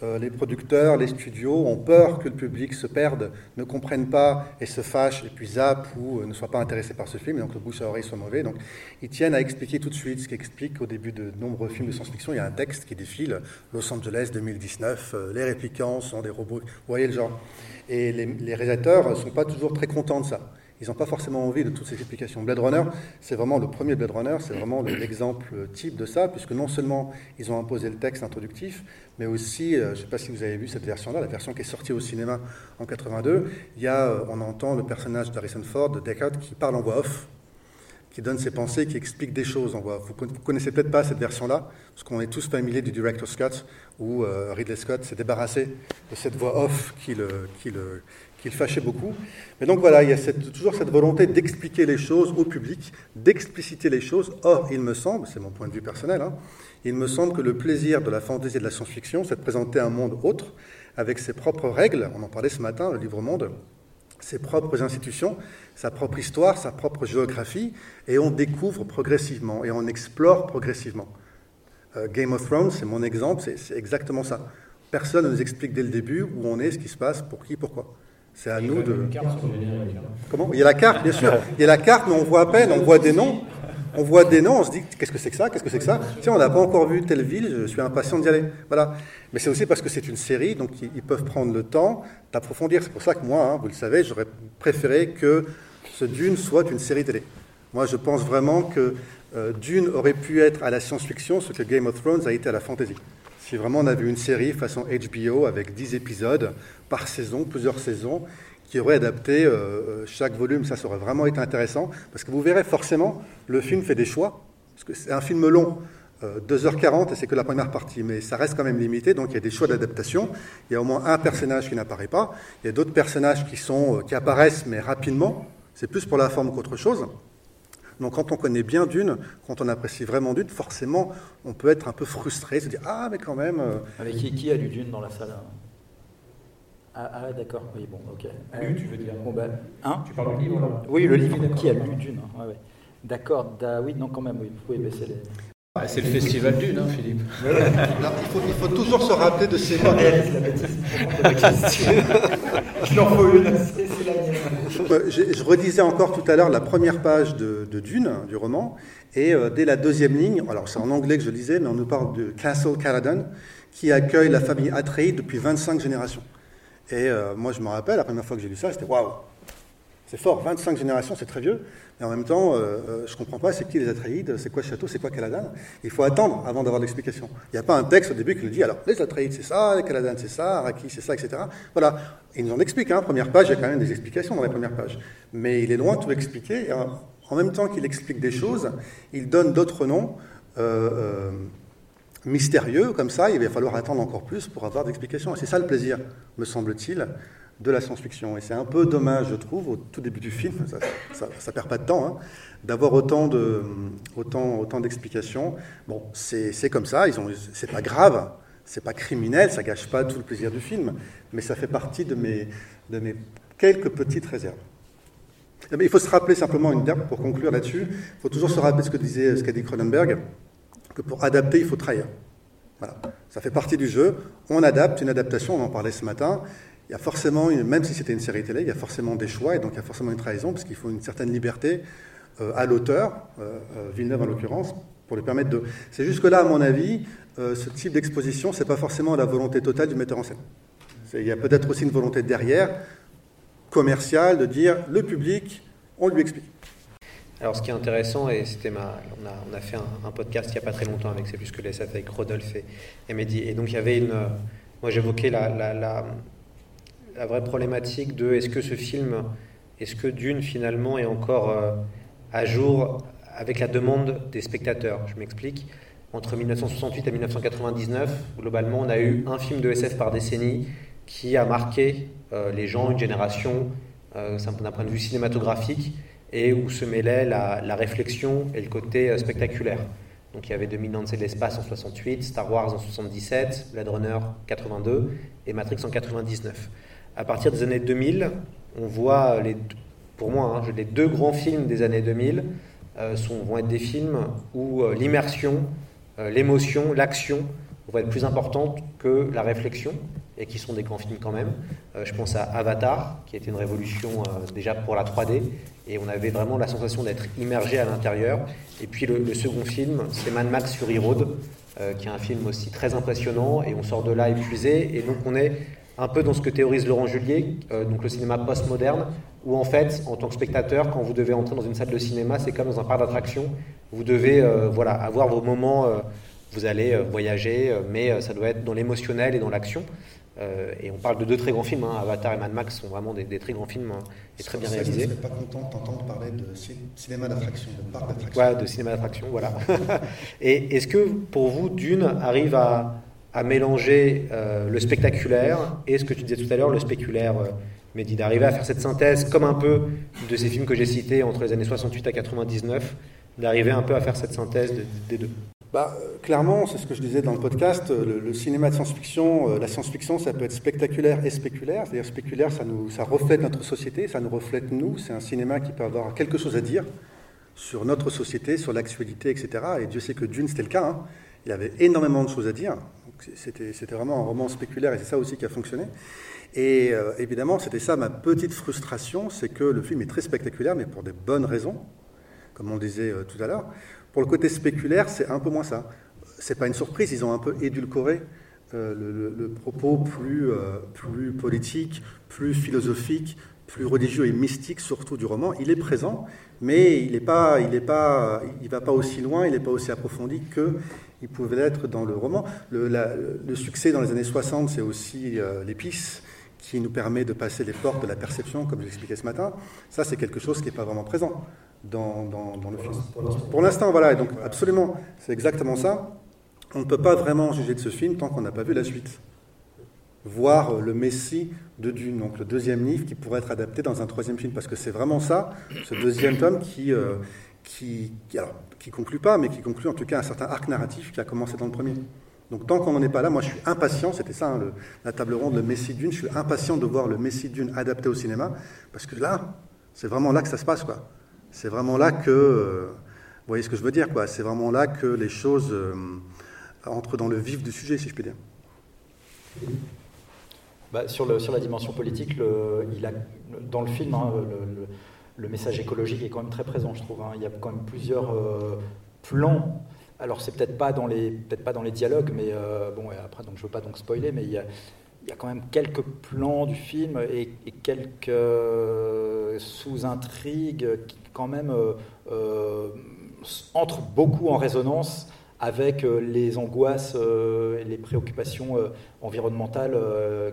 Euh, les producteurs, les studios ont peur que le public se perde, ne comprenne pas et se fâche, et puis zappe ou euh, ne soit pas intéressé par ce film, et donc le bouche à oreille soit mauvais. Donc, ils tiennent à expliquer tout de suite, ce qui explique qu'au début de nombreux films de science-fiction, il y a un texte qui défile Los Angeles 2019, euh, les réplicants sont des robots. Vous voyez le genre. Et les, les réalisateurs ne sont pas toujours très contents de ça. Ils n'ont pas forcément envie de toutes ces explications. Blade Runner, c'est vraiment le premier Blade Runner, c'est vraiment le- l'exemple type de ça, puisque non seulement ils ont imposé le texte introductif, mais aussi, euh, je ne sais pas si vous avez vu cette version-là, la version qui est sortie au cinéma en 82, il y a, euh, on entend le personnage d'Harrison Ford, de Deckard, qui parle en voix off, qui donne ses pensées, qui explique des choses en voix off. Vous ne connaissez peut-être pas cette version-là, parce qu'on est tous familiers du director Scott, où euh, Ridley Scott s'est débarrassé de cette voix off qui le, qui fâchait beaucoup. Mais donc voilà, il y a toujours cette volonté d'expliquer les choses au public, d'expliciter les choses. Or, il me semble, c'est mon point de vue personnel, hein, il me semble que le plaisir de la fantaisie et de la science-fiction, c'est de présenter un monde autre, avec ses propres règles. On en parlait ce matin, le livre monde ses propres institutions, sa propre histoire, sa propre géographie, et on découvre progressivement et on explore progressivement. Euh, Game of Thrones, c'est mon exemple, c'est exactement ça. Personne ne nous explique dès le début où on est, ce qui se passe, pour qui, pourquoi. C'est à nous de. hein. Comment? Il y a la carte, bien sûr. Il y a la carte, mais on voit à peine, on voit des noms. On voit des noms, on se dit qu'est-ce que c'est que ça? Qu'est-ce que c'est que ça? Sais, on n'a pas encore vu telle ville, je suis impatient d'y aller. Voilà. Mais c'est aussi parce que c'est une série, donc ils ils peuvent prendre le temps d'approfondir. C'est pour ça que moi, hein, vous le savez, j'aurais préféré que ce Dune soit une série télé. Moi, je pense vraiment que euh, Dune aurait pu être à la science-fiction ce que Game of Thrones a été à la fantasy. Si vraiment on avait une série façon HBO avec 10 épisodes par saison, plusieurs saisons, qui aurait adapté euh, chaque volume, ça, ça aurait vraiment été intéressant. Parce que vous verrez forcément, le film fait des choix. Parce que c'est un film long, euh, 2h40, et c'est que la première partie, mais ça reste quand même limité, donc il y a des choix d'adaptation. Il y a au moins un personnage qui n'apparaît pas. Il y a d'autres personnages qui, sont, euh, qui apparaissent, mais rapidement. C'est plus pour la forme qu'autre chose. Donc quand on connaît bien Dune, quand on apprécie vraiment Dune, forcément, on peut être un peu frustré, se dire Ah, mais quand même. euh, Avec qui, qui a lu Dune dans la salle hein? Ah, ah, d'accord, oui, bon, ok. Lu, tu veux dire? Bon, ben, hein? Tu parles du livre, là? Oui, le livre, qui a lu Dune hein, ouais, ouais. D'accord, da- oui, non, quand même, oui, vous pouvez baisser les... Ah, c'est le festival d'une, hein, Philippe. [laughs] Là, il, faut, il faut toujours se rappeler de ces mots. Il en faut une, Euh, Je, redisais encore tout à l'heure la première page de, Dune, du roman, et euh, dès la deuxième ligne, alors c'est en anglais que je lisais, mais on nous parle de Castle Caladan, qui accueille la famille Atreides depuis 25 générations. Et euh, moi, je me rappelle, la première fois que j'ai lu ça, c'était waouh, c'est fort, 25 générations, c'est très vieux, mais en même temps, euh, euh, je ne comprends pas, c'est qui les Atreides, c'est quoi château, c'est quoi Caladan Il faut attendre avant d'avoir l'explication. Il n'y a pas un texte au début qui nous dit, alors, les Atreides, c'est ça, les Caladan, c'est ça, Araki, c'est ça, etc. Voilà, il nous en explique, hein, première page, il y a quand même des explications dans la première page. Mais il est loin de tout expliquer, en même temps qu'il explique des choses, il donne d'autres noms euh, mystérieux, comme ça, il va falloir attendre encore plus pour avoir d'explications. Et c'est ça le plaisir, me semble-t-il, de la science-fiction. Et c'est un peu dommage, je trouve, au tout début du film, ça ne perd pas de temps, hein, d'avoir autant, de, autant, autant d'explications. Bon, c'est comme ça, c'est pas grave, c'est pas criminel, ça gâche pas tout le plaisir du film, mais ça fait partie de mes, de mes quelques petites réserves. Eh il faut se rappeler simplement une dernière, pour conclure là-dessus, il faut toujours se rappeler ce que disait, ce qu'a dit Cronenberg, que pour adapter, il faut trahir. Voilà. Ça fait partie du jeu. On adapte une adaptation, on en parlait ce matin. Il y a forcément, même si c'était une série télé, il y a forcément des choix et donc il y a forcément une trahison parce qu'il faut une certaine liberté euh, à l'auteur, euh, euh, Villeneuve en l'occurrence, pour lui permettre de. C'est jusque-là, à mon avis, ce type d'exposition, c'est pas forcément la volonté totale du metteur en scène. Il y a peut-être aussi une volonté derrière, commerciale, de dire le public, on lui explique. Alors, ce qui est intéressant, et c'était ma, on a, fait un, podcast il n'y a pas très longtemps avec C'est plus que l'ESF avec Rodolphe et, Mehdi. Et donc, il y avait une. Moi, j'évoquais la, la, vraie problématique de est-ce que ce film, est-ce que Dune, finalement, est encore euh, à jour avec la demande des spectateurs? Je m'explique. Entre 1968 et 1999, globalement, on a eu un film de SF par décennie qui a marqué euh, les gens, une génération, euh, d'un point de vue cinématographique et où se mêlait la, réflexion et le côté euh, spectaculaire. Donc il y avait 2000 ans de l'espace en 68, Star Wars en 77, Blade Runner 82 et Matrix en 99. À partir des années 2000, on voit les, pour moi, hein, les deux grands films des années 2000 euh, sont, vont être des films où euh, l'immersion, l'émotion, l'action vont être plus importantes que la réflexion et qui sont des grands films quand même. je pense à Avatar, qui a été une révolution déjà pour la 3D, et on avait vraiment la sensation d'être immergé à l'intérieur. Et puis le, second film, c'est Mad Max Fury Road, euh, qui est un film aussi très impressionnant, et on sort de là épuisé, et donc on est un peu dans ce que théorise Laurent Julier, euh, donc le cinéma postmoderne, où en fait, en tant que spectateur, quand vous devez entrer dans une salle de cinéma, c'est comme dans un parc d'attractions, vous devez euh, voilà, avoir vos moments, vous allez voyager, mais ça doit être dans l'émotionnel et dans l'action. Euh, et on parle de deux très grands films, hein. Avatar et Mad Max sont vraiment des, très grands films hein, et très bien réalisés. Je ne pas content d'entendre parler de cinéma d'attraction, de parc d'attraction. Ouais, de cinéma d'attraction, voilà. [laughs] et est-ce que pour vous, Dune arrive à, à mélanger euh, le spectaculaire et ce que tu disais tout à l'heure, le spéculaire euh, Mehdi, d'arriver à faire cette synthèse comme un peu de ces films que j'ai cités entre les années 68 à 99, d'arriver un peu à faire cette synthèse des deux bah, euh, clairement, c'est ce que je disais dans le podcast, euh, le, cinéma de science-fiction, la science-fiction, ça peut être spectaculaire et spéculaire. C'est-à-dire spéculaire, ça, nous, ça reflète notre société, ça nous reflète nous. C'est un cinéma qui peut avoir quelque chose à dire sur notre société, sur l'actualité, etc. Et Dieu sait que Dune, c'était le cas. Hein. Il avait énormément de choses à dire. C'était, vraiment un roman spéculaire et c'est ça aussi qui a fonctionné. Et évidemment, c'était ça ma petite frustration, c'est que le film est très spectaculaire, mais pour des bonnes raisons, comme on disait tout à l'heure. Pour le côté spéculaire, c'est un peu moins ça. C'est pas une surprise, ils ont un peu édulcoré euh, le, propos plus, euh, plus politique, plus philosophique, plus religieux et mystique surtout du roman. Il est présent, mais il ne pas, il pas, il va pas aussi loin, il n'est pas aussi approfondi que il pouvait l'être dans le roman. Le, le, succès dans les années 60, c'est aussi euh, l'épice qui nous permet de passer les portes de la perception, comme je l'expliquais ce matin. Ça, c'est quelque chose qui n'est pas vraiment présent dans, dans, le film. Pour l'instant, voilà, et donc absolument, c'est exactement ça. On ne peut pas vraiment juger de ce film tant qu'on n'a pas vu la suite. Voir le Messie de Dune, donc le deuxième livre qui pourrait être adapté dans un troisième film, parce que c'est vraiment ça, ce deuxième tome qui, euh, qui, qui, conclut pas, mais qui conclut en tout cas un certain arc narratif qui a commencé dans le premier. Donc tant qu'on n'en est pas là, moi je suis impatient, c'était ça hein, la table ronde, le Messie Dune, je suis impatient de voir le Messie Dune adapté au cinéma, parce que là, c'est vraiment là que ça se passe, quoi. C'est vraiment là que, euh, vous voyez ce que je veux dire, quoi. C'est vraiment là que les choses euh, entrent dans le vif du sujet, si je puis dire. Bah, sur, la dimension politique, il a, dans le film, hein, message écologique est quand même très présent, je trouve. Hein. Il y a quand même plusieurs euh, plans. Alors c'est peut-être pas dans les peut-être pas dans les dialogues, mais bon, et après donc je veux pas donc spoiler, mais il y a, il y a quand même quelques plans du film et, quelques sous-intrigues qui quand même euh, euh, entrent beaucoup en résonance avec euh, les angoisses et les préoccupations environnementales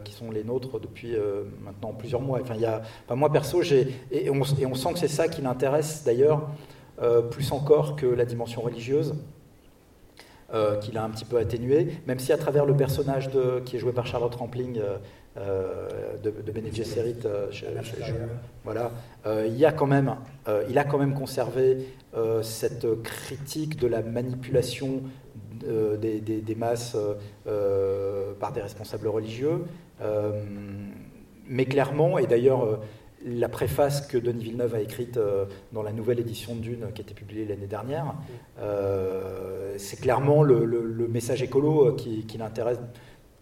qui sont les nôtres depuis maintenant plusieurs mois. Enfin, moi perso, j'ai, et on, sent que c'est ça qui l'intéresse d'ailleurs, plus encore que la dimension religieuse. Euh, qu'il a un petit peu atténué, même si à travers le personnage qui est joué par Charlotte Rampling, euh, euh, de, de Bene Gesserit, je- je- voilà, euh, il, y a quand même, euh, il a quand même conservé cette critique de la manipulation des, des- des masses par des responsables religieux. Mais clairement, et d'ailleurs, la préface que Denis Villeneuve a écrite dans la nouvelle édition de Dune qui a été publiée l'année dernière, euh, c'est clairement le, le- le message écolo qui, qui l'intéresse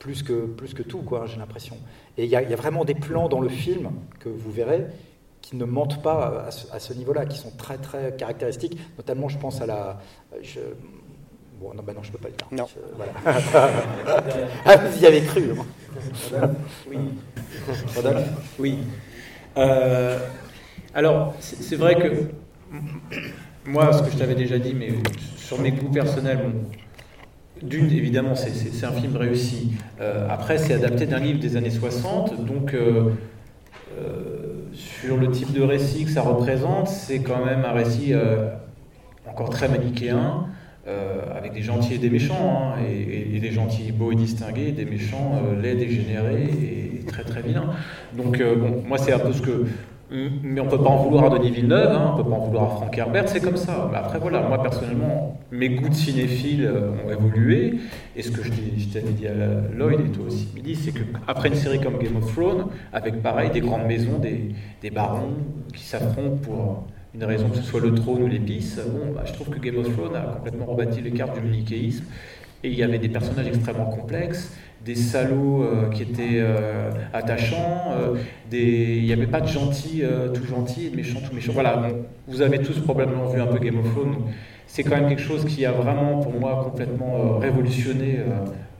plus que, plus que tout, quoi, j'ai l'impression. Et il y, a- il y a vraiment des plans dans le film que vous verrez qui ne mentent pas à ce, niveau-là, qui sont très très caractéristiques. Notamment, je pense à la. je- Bon, non, bah non, je peux pas le dire. Non. Je- voilà. [laughs] ah, vous y avez cru. hein. Oui. Rodolphe Oui. Euh, alors, c'est c'est vrai que moi, ce que je t'avais déjà dit, mais sur mes goûts personnels, bon, d'une, évidemment, c'est- un film réussi. Euh, après, c'est adapté d'un livre des années 60, donc euh, euh, sur le type de récit que ça représente, c'est quand même un récit encore très manichéen. avec des gentils et des méchants, hein, et, des gentils beaux et distingués, et des méchants laids, dégénérés et, et très très vilains. Donc bon, moi c'est un peu ce que... Mais on peut pas en vouloir à Denis Villeneuve, hein, on peut pas en vouloir à Frank Herbert, c'est comme ça. Mais après voilà, moi personnellement, mes goûts de cinéphile euh, ont évolué, et ce que je t'avais dit à Lloyd et toi aussi Midi, c'est qu'après une série comme Game of Thrones, avec pareil des grandes maisons, des, des barons qui s'affrontent pour une raison que ce soit le trône ou l'épice, bon, bah, je trouve que Game of Thrones a complètement rebâti les cartes du manichéisme. Et il y avait des personnages extrêmement complexes, des salauds euh, qui étaient euh, attachants, euh, il n'y avait pas de gentils tout gentils et de méchants tout méchants. Voilà, vous avez tous probablement vu un peu Game of Thrones. C'est quand même quelque chose qui a vraiment, pour moi, complètement révolutionné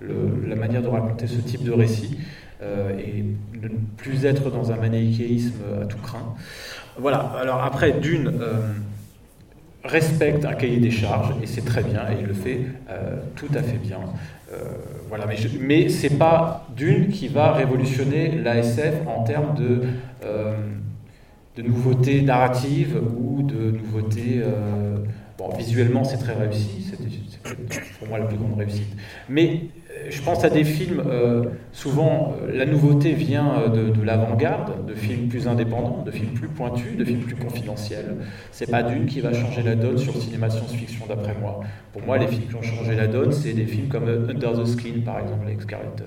la manière de raconter ce type de récit et de ne plus être dans un manichéisme à tout craint. Voilà, alors après, d'une, respecte un cahier des charges, et c'est très bien, et il le fait tout à fait bien. Euh, voilà, mais, je- mais c'est pas d'une qui va révolutionner l'ASF en termes de, euh, de nouveautés narratives ou de nouveautés. euh, bon, visuellement, c'est très réussi, c'est pour moi la plus grande réussite. Mais je pense à des films, euh, souvent euh, la nouveauté vient euh, de, de l'avant-garde, de films plus indépendants, de films plus pointus, de films plus confidentiels. C'est pas d'une qui va changer la donne sur le cinéma de science-fiction, d'après moi. Pour moi, les films qui ont changé la donne, c'est des films comme Under the Skin, par exemple, avec Scarlett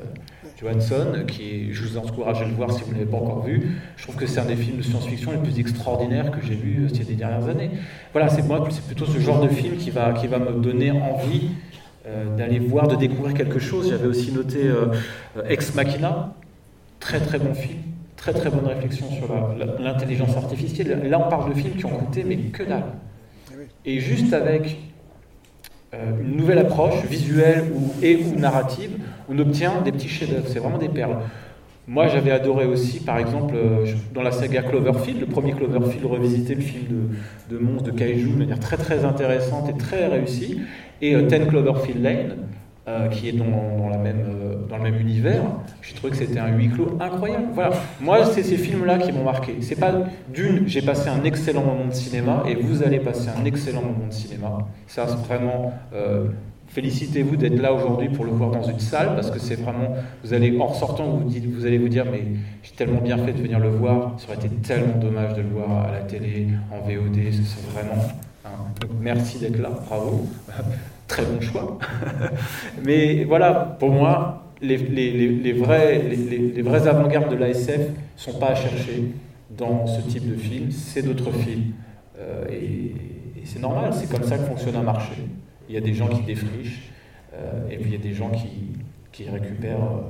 Johansson, qui je vous encourage à le voir si vous ne l'avez pas encore vu. Je trouve que c'est un des films de science-fiction les plus extraordinaires que j'ai euh, ces dernières années. Voilà, c'est plutôt ce genre de film qui va, qui va me donner envie euh, d'aller voir, de découvrir quelque chose. J'avais aussi noté euh, Ex Machina, très très bon film, très très bonne réflexion sur l'intelligence artificielle. Là, on parle de films qui ont coûté, mais que dalle. Et juste avec euh, une nouvelle approche visuelle ou, et ou narrative, on obtient des petits chefs-d'œuvre. C'est vraiment des perles. Moi, j'avais adoré aussi, par exemple, euh, dans la saga Cloverfield, le premier Cloverfield revisité, le film de, de monstres, de kaiju, de manière très très intéressante et très réussie, et euh, Ten Cloverfield Lane, euh, qui est dans, le même univers. J'ai trouvé que c'était un huis clos incroyable. Voilà, moi, c'est ces films-là qui m'ont marqué. C'est pas d'une, j'ai passé un excellent moment de cinéma, et vous allez passer un excellent moment de cinéma. Ça, c'est vraiment. Félicitez-vous d'être là aujourd'hui pour le voir dans une salle parce que c'est vraiment, vous allez en ressortant, vous, allez vous dire mais j'ai tellement bien fait de venir le voir, ça aurait été tellement dommage de le voir à la télé, en VOD, c'est vraiment. merci d'être là, bravo, [laughs] très bon choix. [laughs] mais voilà, pour moi, les, les, vrais, avant-gardes de l'ASF sont pas à chercher dans ce type de film, c'est d'autres films. Euh, et c'est normal, c'est comme ça que fonctionne un marché. Il y a des gens qui défrichent, euh, et puis il y a des gens qui, qui récupèrent, euh,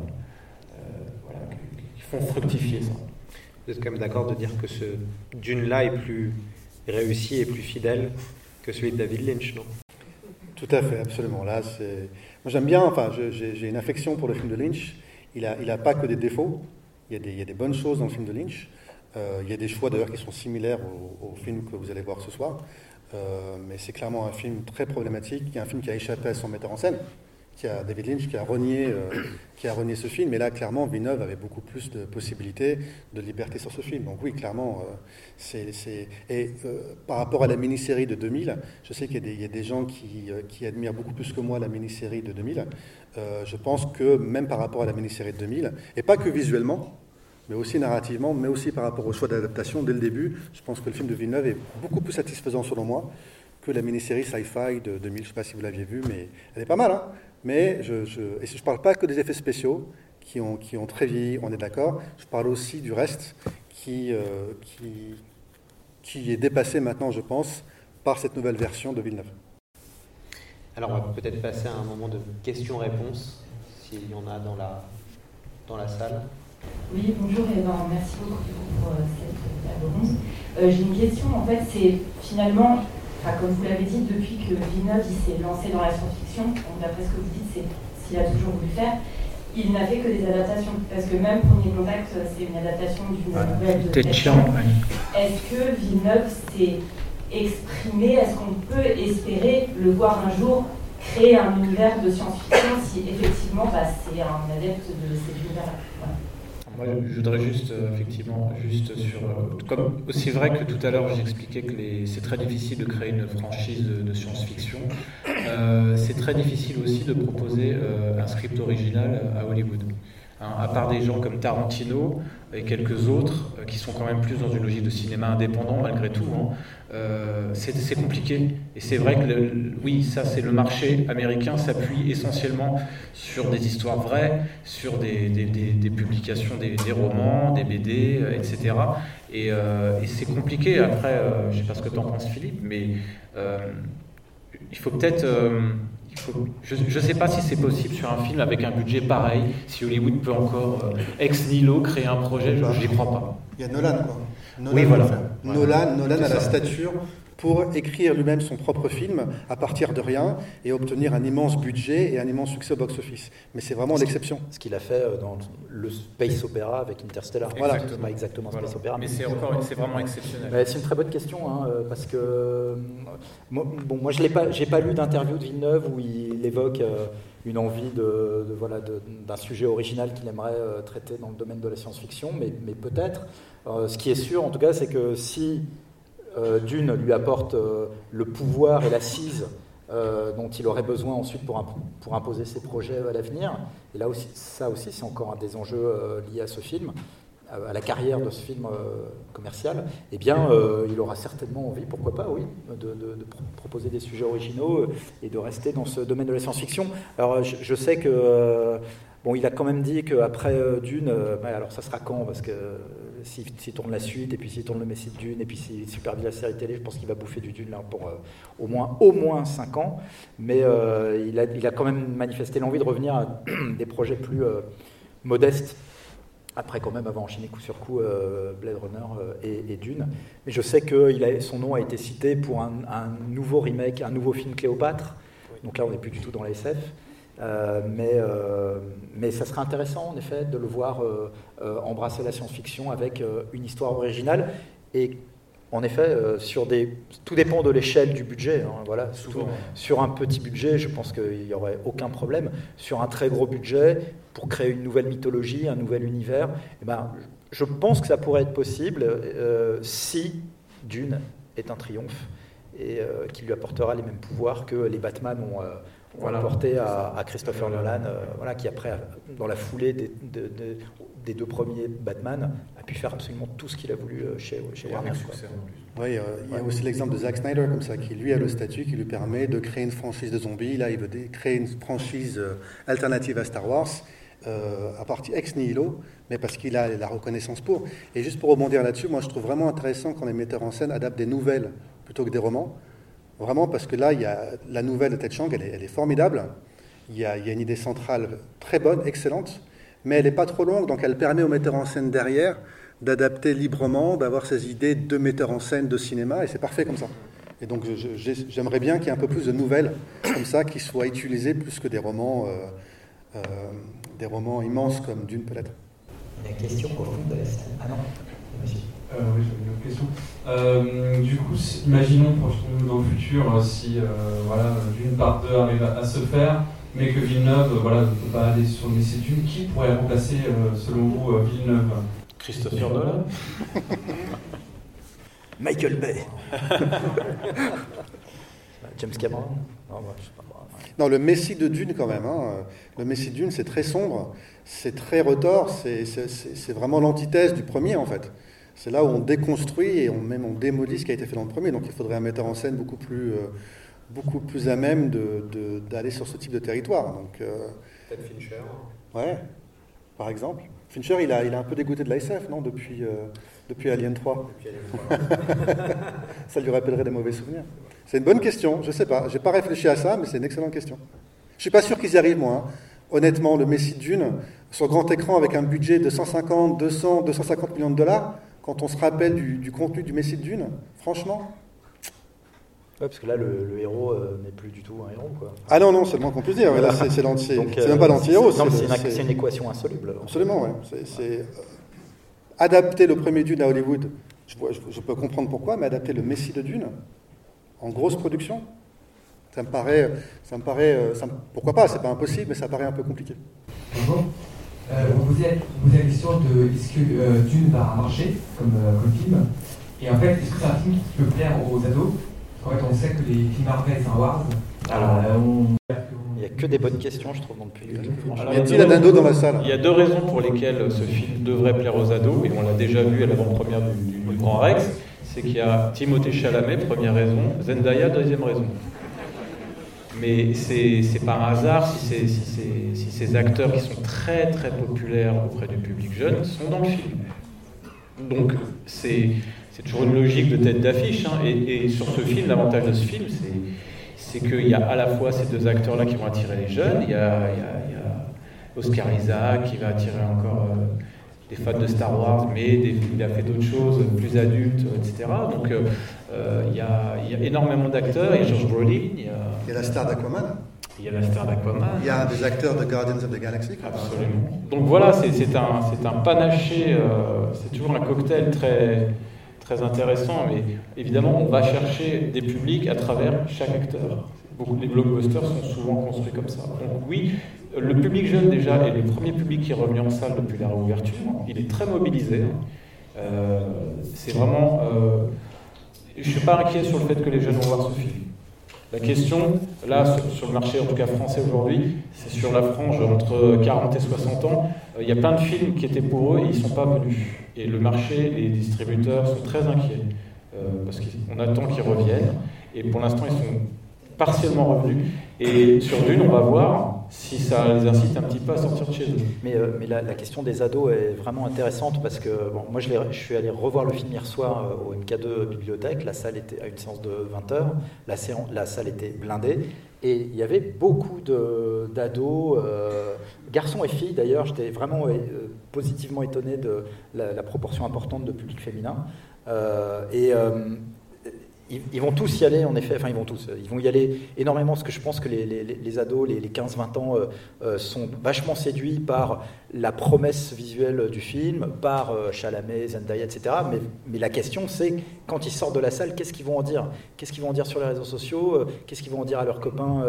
euh, voilà, qui, qui font fructifier ça. Vous êtes quand même d'accord de dire que ce Dune-là est plus réussi et plus fidèle que celui de David Lynch, non? Tout à fait, absolument. Là, c'est. Moi, j'aime bien. Enfin, j'ai j'ai une affection pour le film de Lynch. Il a, il a pas que des défauts. Il y a des, il y a des bonnes choses dans le film de Lynch. Euh, il y a des choix d'ailleurs qui sont similaires au, au film que vous allez voir ce soir. Euh, mais c'est clairement un film très problématique, un film qui a échappé à son metteur en scène, qui a David Lynch qui a renié, euh, qui a renié ce film. Et là, clairement, Villeneuve avait beaucoup plus de possibilités, de liberté sur ce film. Donc oui, clairement, euh, c'est. Et par rapport à la mini-série de 2000, je sais qu'il y a des, gens qui, admirent beaucoup plus que moi la mini-série de 2000. Euh, je pense que même par rapport à la mini-série de 2000, et pas que visuellement, mais aussi narrativement, mais aussi par rapport au choix d'adaptation, dès le début, je pense que le film de Villeneuve est beaucoup plus satisfaisant selon moi que la mini-série sci-fi de 2000. Je ne sais pas si vous l'aviez vue, mais elle est pas mal. Hein mais je ne parle pas que des effets spéciaux qui ont, très vieilli, on est d'accord. Je parle aussi du reste qui, euh, qui, est dépassé maintenant, je pense, par cette nouvelle version de Villeneuve. Alors on va peut-être passer à un moment de questions-réponses, s'il y en a dans la salle. Oui, bonjour et ben, merci beaucoup pour euh, cette table ronde. Euh, J'ai une question, en fait, c'est finalement, enfin, comme vous l'avez dit, depuis que Villeneuve il s'est lancé dans la science-fiction, d'après ce que vous dites, c'est ce qu'il a toujours voulu faire, il n'a fait que des adaptations. Parce que même Premier Contact, c'est une adaptation d'une nouvelle de. Est-ce que Villeneuve s'est exprimé? Est-ce qu'on peut espérer le voir un jour créer un univers de science-fiction si effectivement bah, c'est un adepte de cet univers-là. Moi, je voudrais juste, euh, effectivement, juste sur. euh, comme aussi vrai que tout à l'heure, j'expliquais que c'est très difficile de créer une franchise de, science-fiction. euh, c'est très difficile aussi de proposer un script original à Hollywood. Hein, à part des gens comme Tarantino et quelques autres euh, qui sont quand même plus dans une logique de cinéma indépendant malgré tout, hein, euh, c'est compliqué. Et c'est vrai que, oui, ça c'est le marché américain s'appuie essentiellement sur des histoires vraies, sur des, publications, des, romans, des BD, etc. Et, euh, et c'est compliqué. Après, je ne sais pas ce que tu en penses, Philippe, mais il faut peut-être. Je ne sais pas si c'est possible sur un film avec un budget pareil, si Hollywood peut encore euh, ex nihilo créer un projet, je n'y crois pas. Il y a Nolan, quoi. Nolan, Oui, voilà. Nolan, Nolan a la stature pour écrire lui-même son propre film à partir de rien et obtenir un immense budget et un immense succès au box-office. Mais c'est vraiment l'exception. Ce qu'il a fait euh, dans le space opéra avec Interstellar. Voilà, c'est pas exactement Voilà. space opéra. Mais c'est encore- c'est vraiment exceptionnel. C'est une très bonne question, hein, euh, parce que euh, moi, bon, moi je l'ai pas, j'ai pas lu d'interview de Villeneuve où il évoque euh, une envie de, de- voilà de- d'un sujet original qu'il aimerait euh, traiter dans le domaine de la science-fiction, mais, mais peut-être. Euh, ce qui est sûr, en tout cas, c'est que si euh, Dune lui apporte euh, le pouvoir et l'assise euh, dont il aurait besoin ensuite pour, imp- pour imposer ses projets à l'avenir. Et là aussi, ça aussi, c'est encore un des enjeux liés à ce film, à la carrière de ce film commercial. Eh bien, il aura certainement envie, pourquoi pas, oui, de, de- de pro- proposer des sujets originaux et de rester dans ce domaine de la science-fiction. Alors, je, je sais que Bon, il a quand même dit qu'après Dune, alors ça sera quand? Parce que s'il s'il tourne la suite, et puis s'il tourne le Messie de Dune, et puis s'il supervise la série télé, je pense qu'il va bouffer du Dune là pour euh, au moins au moins 5 ans. Mais euh, il, a, il a quand même manifesté l'envie de revenir à [clears throat] des projets plus euh, modestes. Après, quand même, avoir enchaîné coup sur coup Blade Runner et, et Dune. Mais je sais que il a, son nom a été cité pour un, un nouveau remake, un nouveau film Cléopâtre. Donc là, on n'est plus du tout dans la SF. Euh, mais, euh, mais ça serait intéressant, en effet, de le voir euh, embrasser la science-fiction avec une histoire originale. Et en effet, sur des, tout dépend de l'échelle du budget. hein, voilà, Souvent. sur un petit budget, je pense qu'il n'y aurait aucun problème. Sur un très gros budget, pour créer une nouvelle mythologie, un nouvel univers, eh ben, je pense que ça pourrait être possible euh, si Dune est un triomphe et euh, qui lui apportera les mêmes pouvoirs que les Batman ont, euh, ont Voilà. apporté à, à Christopher Nolan, euh, voilà, qui après, dans la foulée des, de- de- des deux premiers Batman, a pu faire absolument tout ce qu'il a voulu euh, chez, chez Warner. Oui, il y a aussi l'exemple de Zack Snyder, comme ça, qui lui a le statut qui lui permet de créer une franchise de zombies. Là, il veut créer une franchise euh, alternative à Star Wars, euh, à partir ex nihilo, mais parce qu'il a la reconnaissance pour. Et juste pour rebondir là-dessus, moi, je trouve vraiment intéressant quand les metteurs en scène adaptent des nouvelles plutôt que des romans. Vraiment, parce que là, il y a la nouvelle de Ted Chiang, elle est, formidable. Il y, a, une idée centrale très bonne, excellente, mais elle n'est pas trop longue, donc elle permet aux metteurs en scène derrière d'adapter librement, d'avoir ces idées de metteurs en scène de cinéma, et c'est parfait comme ça. Et donc j'aimerais bien qu'il y ait un peu plus de nouvelles comme ça qui soient utilisées plus que des romans, euh, euh, des romans immenses comme Dune peut-être. Une question au fond de la. Ah non, monsieur. Euh, oui, j'avais une autre question. Euh, du coup, imaginons, projetons-nous dans le futur, euh, si euh, voilà, d'une part 2 arrive à, à se faire, mais que Villeneuve voilà, ne peut pas aller sur le Messie Dune, qui pourrait remplacer, selon vous, Villeneuve? Christopher Nolan [laughs] Michael Bay. [laughs] James Cameron non, bah, je sais pas. non, le Messie de Dune quand même. Hein. Le Messie de Dune, c'est très sombre, c'est très retors, c'est vraiment l'antithèse du premier en fait. C'est là où on déconstruit et on, même on démolit ce qui a été fait dans le premier. Donc il faudrait un metteur en scène beaucoup plus, euh, beaucoup plus à même d'aller sur ce type de territoire. Donc, euh, Peut-être Fincher Ouais, par exemple. Fincher, il a, il a un peu dégoûté de l'ISF, non Depuis, euh, depuis Alien 3. [laughs] ça lui rappellerait des mauvais souvenirs. C'est une bonne question, je ne sais pas. Je n'ai pas réfléchi à ça, mais c'est une excellente question. Je ne suis pas sûr qu'ils y arrivent, moi. Hein. Honnêtement, le Messie Dune, sur grand écran, avec un budget de 150, 200, 250 millions de dollars, quand on se rappelle du, contenu du Messie Dune, franchement. Ouais, parce que là, le, héros euh, n'est plus du tout un héros. Quoi. Ah non, non, c'est le moins qu'on puisse dire. c'est euh, même pas l'anti-héros. C'est une, équation insoluble. Absolument, oui. C'est euh, adapter le premier Dune à Hollywood. Je, je, peux comprendre pourquoi, mais adapter le Messie de Dune en grosse production, ça me paraît, ça me paraît, ça pourquoi pas, c'est pas impossible, mais ça paraît un peu compliqué. Euh, vous posez, la question de est-ce que euh, Dune va marcher comme, euh, comme, film Et en fait, est-ce que c'est un film qui peut plaire aux ados En fait, on sait que les films Marvel et Wars, alors, il n'y a que des bonnes questions, je trouve, dans le public. y a-t-il un ado dans la salle Il y a deux raisons pour lesquelles ce film devrait plaire aux ados, et on l'a déjà vu à l'avant-première du, du, Grand Rex. C'est qu'il y a Timothée Chalamet, première raison, Zendaya, deuxième raison. Mais c'est par hasard si, si, ces acteurs qui sont très très populaires auprès du public jeune sont dans le film. Donc c'est toujours une logique de tête d'affiche. Hein. Et, sur ce film, l'avantage de ce film, c'est qu'il y a à la fois ces deux acteurs-là qui vont attirer les jeunes, il y a, Oscar Isaac qui va attirer encore euh, des fans de Star Wars, mais il a fait d'autres choses plus adultes, etc. Donc euh, euh, il, y a, il, y a, énormément d'acteurs, il y a George Brolin, il y a, il y a la star d'Aquaman. Il y a la star d'Aquaman. Il y a des acteurs de Guardians of the Galaxy. Absolument. Donc voilà, c'est un, un panaché, euh, c'est toujours un cocktail très, très intéressant, mais évidemment, on va chercher des publics à travers chaque acteur. Beaucoup des blockbusters sont souvent construits comme ça. Donc oui, le public jeune déjà est le premier public qui est revenu en salle depuis la réouverture. Il est très mobilisé. Euh, c'est vraiment... Euh, je ne suis pas inquiet sur le fait que les jeunes vont voir ce film. La question, là, sur, le marché, en tout cas français aujourd'hui, c'est sur la frange entre 40 et 60 ans. Euh, il y a plein de films qui étaient pour eux et ils ne sont pas venus. Et le marché, les distributeurs sont très inquiets parce qu'on attend qu'ils reviennent. Et pour l'instant, ils sont partiellement revenus. Et sur Dune, on va voir si ça les incite un petit peu à sortir de chez eux. Mais, euh, la, question des ados est vraiment intéressante parce que bon, moi je, suis allé revoir le film hier soir euh, au MK2 Bibliothèque. La salle était à une séance de 20h. La, la salle était blindée. Et il y avait beaucoup d'ados, euh, garçons et filles d'ailleurs. J'étais vraiment positivement étonné de la, la, proportion importante de public féminin. et ils, vont tous y aller, en effet, enfin ils vont tous, ils vont y aller énormément, parce que je pense que les, ados, les, 15-20 ans, euh, euh, sont vachement séduits par la promesse visuelle du film, par euh, Chalamet, Zendaya, etc. Mais, mais la question, c'est quand ils sortent de la salle, qu'est-ce qu'ils vont en dire? Qu'est-ce qu'ils vont en dire sur les réseaux sociaux? Qu'est-ce qu'ils vont en dire à leurs copains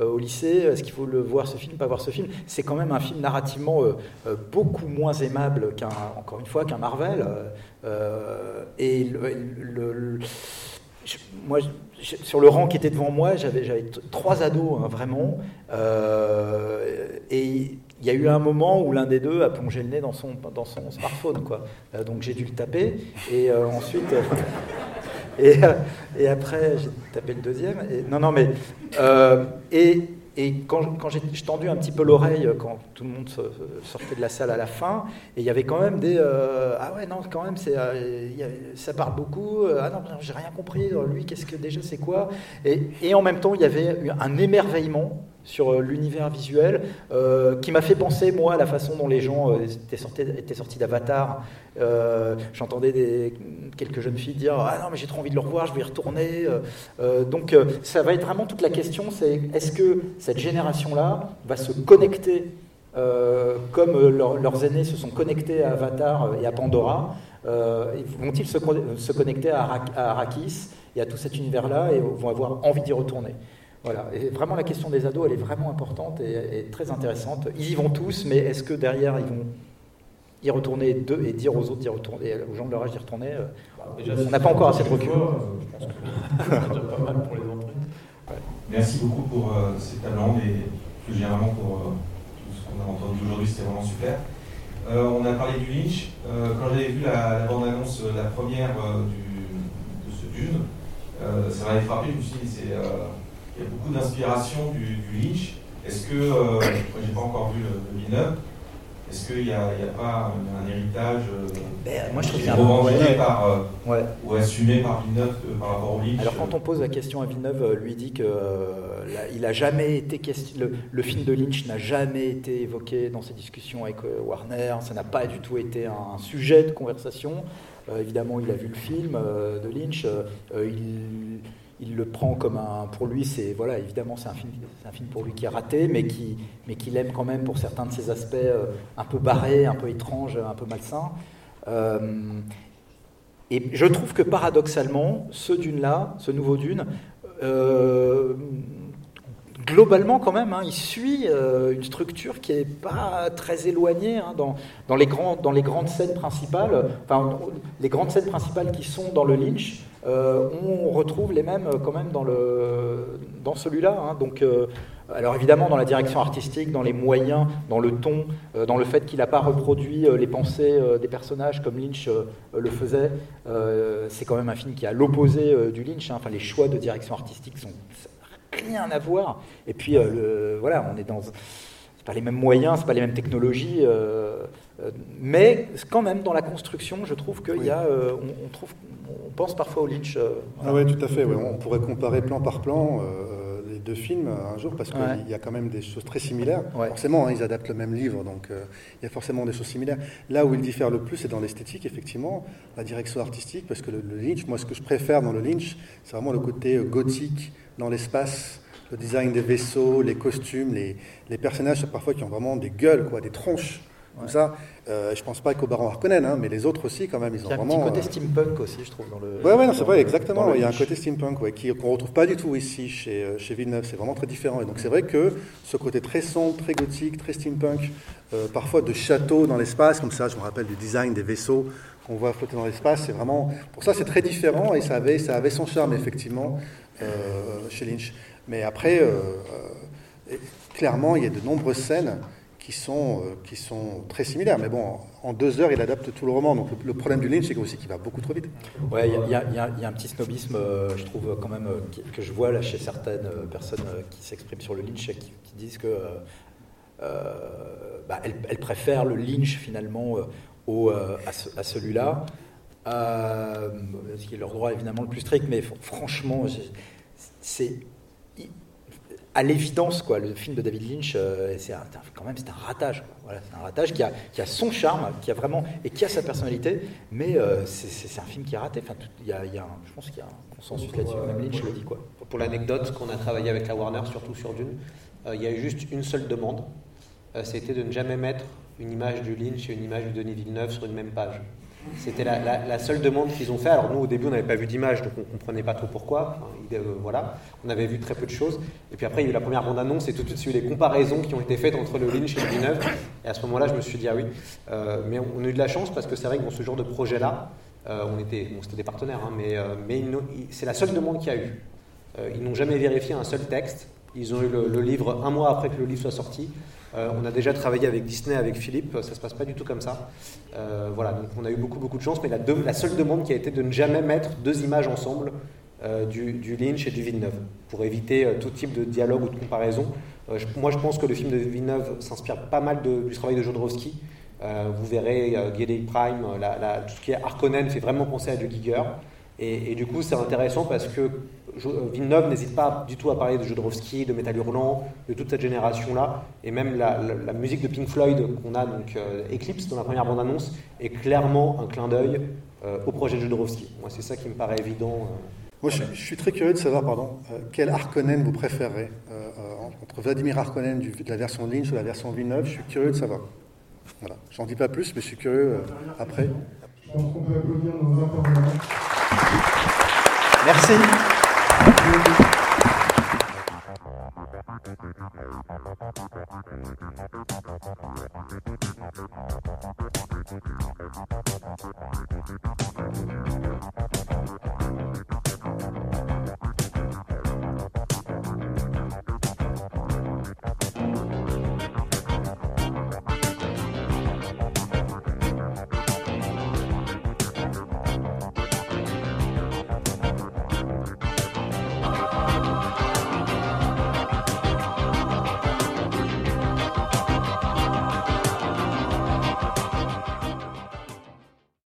au lycée? Est-ce qu'il faut le voir ce film, pas voir ce film? C'est quand même un film narrativement beaucoup moins aimable qu'un, encore une fois, qu'un Marvel. et moi, sur le rang qui était devant moi, j'avais trois ados, hein, vraiment. Euh, et il y a eu un moment où l'un des deux a plongé le nez dans son, smartphone. Quoi. Euh, donc j'ai dû le taper. Et euh, ensuite. [laughs] et, et, après, j'ai tapé le deuxième. Et, non, non, mais. et et quand, j'ai tendu un petit peu l'oreille, euh, quand tout le monde sortait de la salle à la fin, et il y avait quand même des euh, ah ouais non quand même c'est euh, ça parle beaucoup ah non j'ai rien compris lui qu'est-ce que déjà c'est quoi et, et, en même temps il y avait un émerveillement sur l'univers visuel qui m'a fait penser moi à la façon dont les gens étaient sortis, étaient sortis d'Avatar euh, j'entendais quelques jeunes filles dire Ah non, mais j'ai trop envie de le revoir, je vais y retourner. Euh, euh, donc, ça va être vraiment toute la question c'est est-ce que cette génération-là va se connecter comme leurs aînés se sont connectés à Avatar et à Pandora Vont-ils se, connecter à, Arrakis et à tout cet univers-là et vont avoir envie d'y retourner? Voilà, et vraiment la question des ados, elle est vraiment importante et, et très intéressante. Ils y vont tous, mais est-ce que derrière ils vont y retourner deux et dire aux autres d'y retourner, aux gens de leur âge d'y retourner euh, Déjà, On n'a pas encore assez de recul. fois, Je pense que c'est déjà pas mal pour les entrées. Merci beaucoup pour euh, cette table ronde et plus généralement pour euh, tout ce qu'on a entendu aujourd'hui, c'était vraiment super. Euh, on a parlé du Lynch. Euh, quand j'avais vu la, la bande-annonce, la première euh, du- de ce Dune, euh, ça m'avait frappé. Je me suis dit, c'est, euh, il y a beaucoup d'inspiration du, du Lynch. Est-ce que, euh, [coughs] j'ai pas encore vu le, le Villeneuve, est-ce qu'il n'y a, pas un, un héritage euh, Ben, moi, je qui est un- revendiqué par, euh, Ouais. ou assumé par Villeneuve euh, par rapport au Lynch? Alors quand on pose la question à Villeneuve, euh, lui dit que il a jamais été question, le, le film de Lynch n'a jamais été évoqué dans ses discussions avec Warner, ça n'a pas du tout été un, sujet de conversation. Évidemment, il a vu le film de Lynch, il, il le prend comme un, pour lui, c'est voilà, évidemment, c'est un film, un film pour lui qui est raté, mais qui, mais qu'il aime quand même pour certains de ses aspects euh, un peu barrés, un peu étranges, un peu malsains. Euh, et je trouve que paradoxalement, ce Dune-là, ce nouveau Dune, euh, globalement quand même, hein, il suit une structure qui n'est pas très éloignée hein, dans, dans, les grands, dans les grandes scènes principales. Enfin, les grandes scènes principales qui sont dans le Lynch, euh, on retrouve les mêmes euh, quand même dans, celui-là. hein. donc, euh, alors évidemment dans la direction artistique, dans les moyens, dans le ton, dans le fait qu'il n'a pas reproduit les pensées des personnages comme Lynch le faisait, c'est quand même un film qui est à l'opposé du Lynch. hein. Enfin, les choix de direction artistique sont rien à voir. Et puis voilà, on est dans c'est pas les mêmes moyens, c'est pas les mêmes technologies, mais quand même dans la construction, je trouve qu'il y a, euh, on, on trouve, on pense parfois au Lynch. euh, Ah ouais, tout à fait. ouais. On pourrait comparer plan par plan euh, les deux films un jour parce qu'il Ouais. y a quand même des choses très similaires. Ouais. Forcément, hein, ils adaptent le même livre, donc euh, il y a forcément des choses similaires. Là où ils diffèrent le plus, c'est dans l'esthétique, effectivement, la direction artistique, parce que le, le Lynch, moi, ce que je préfère dans le Lynch, c'est vraiment le côté euh, gothique dans l'espace, le design des vaisseaux, les costumes, les, les personnages parfois qui ont vraiment des gueules, quoi, des tronches. Comme ça, euh, je pense pas qu'au baron Harkonnen, hein, mais les autres aussi, quand même, ils Il ont y a un vraiment. petit côté euh, steampunk aussi, je trouve, dans le. Ouais, ouais, non, c'est vrai, exactement. Il y a un côté steampunk ouais, qu'on ne retrouve pas du tout ici chez, euh, chez Villeneuve. C'est vraiment très différent. Et donc, c'est vrai que ce côté très sombre, très gothique, très steampunk, euh, parfois de châteaux dans l'espace, comme ça, je me rappelle du design des vaisseaux qu'on voit flotter dans l'espace. C'est vraiment. Pour ça, c'est très différent et ça avait, ça avait son charme, effectivement, euh, chez Lynch. Mais après, clairement, il y a de nombreuses scènes qui sont, euh, qui sont très similaires. Mais bon, en deux heures, il adapte tout le roman. Donc, le, problème du Lynch, c'est aussi qu'il va beaucoup trop vite. Ouais, il y y, y a- un petit snobisme, euh, je trouve, quand même, euh, que je vois là chez certaines personnes qui s'expriment sur le Lynch, et qui, disent que bah, elles, préfèrent le Lynch finalement au, à, à celui-là. Ce qui est leur droit évidemment le plus strict, mais fr- franchement, c'est à l'évidence quoi. Le film de David Lynch, euh, c'est un- quand même c'est un ratage. quoi. Voilà, c'est un ratage qui a, qui a son charme, qui a vraiment et qui a sa personnalité, mais euh, c'est- un film qui est raté. Enfin, il y a, il y a un- je pense qu'il y a un consensus là-dessus. Même Lynch le dit quoi. Pour l'anecdote, qu'on a travaillé avec la Warner, surtout sur Dune, euh, il y a eu juste une seule demande. C'était de ne jamais mettre une image du Lynch et une image du Denis Villeneuve sur une même page. C'était la, seule demande qu'ils ont fait. Alors nous, au début, on n'avait pas vu d'image, donc on ne comprenait pas trop pourquoi. Euh, voilà, on avait vu très peu de choses. Et puis après, il y a eu la première bande-annonce et tout de suite, il y a eu les comparaisons qui ont été faites entre le Lynch et le Villeneuve. Et à ce moment-là, je me suis dit, ah oui. Euh, mais on a eu de la chance parce que c'est vrai que dans ce genre de projet-là, euh, on était, bon, c'était des partenaires, hein, mais, mais c'est la seule demande qu'il y a eu. Ils n'ont jamais vérifié un seul texte. Ils ont eu le livre un mois après que le livre soit sorti. Euh, on a déjà travaillé avec Disney, avec Philippe. Ça se passe pas du tout comme ça. Euh, voilà, donc on a eu beaucoup beaucoup de chance. Mais la, seule demande qui a été de ne jamais mettre deux images ensemble euh, du, Lynch et du Villeneuve pour éviter tout type de dialogue ou de comparaison. Moi, je pense que le film de Villeneuve s'inspire pas mal de- du travail de Jodorowsky. Vous verrez Gilead Prime, la- tout ce qui est Harkonnen fait vraiment penser à du Giger. Et, du coup, c'est intéressant parce que euh, Villeneuve n'hésite pas du tout à parler de Jodorowsky, de Metal Hurlant, de toute cette génération-là. Et même la, musique de Pink Floyd qu'on a, donc euh, Eclipse, dans la première bande-annonce, est clairement un clin d'œil euh, au projet de Jodorowsky. Moi, c'est ça qui me paraît évident. euh. Moi, je, suis très curieux de savoir, pardon, quel Harkonnen vous préférez entre Vladimir Harkonnen de la version Lynch ou la version Villeneuve. Je suis curieux de savoir. Voilà. J'en dis pas plus, mais je suis curieux après. Je pense peut applaudir nos intervenants. Merci.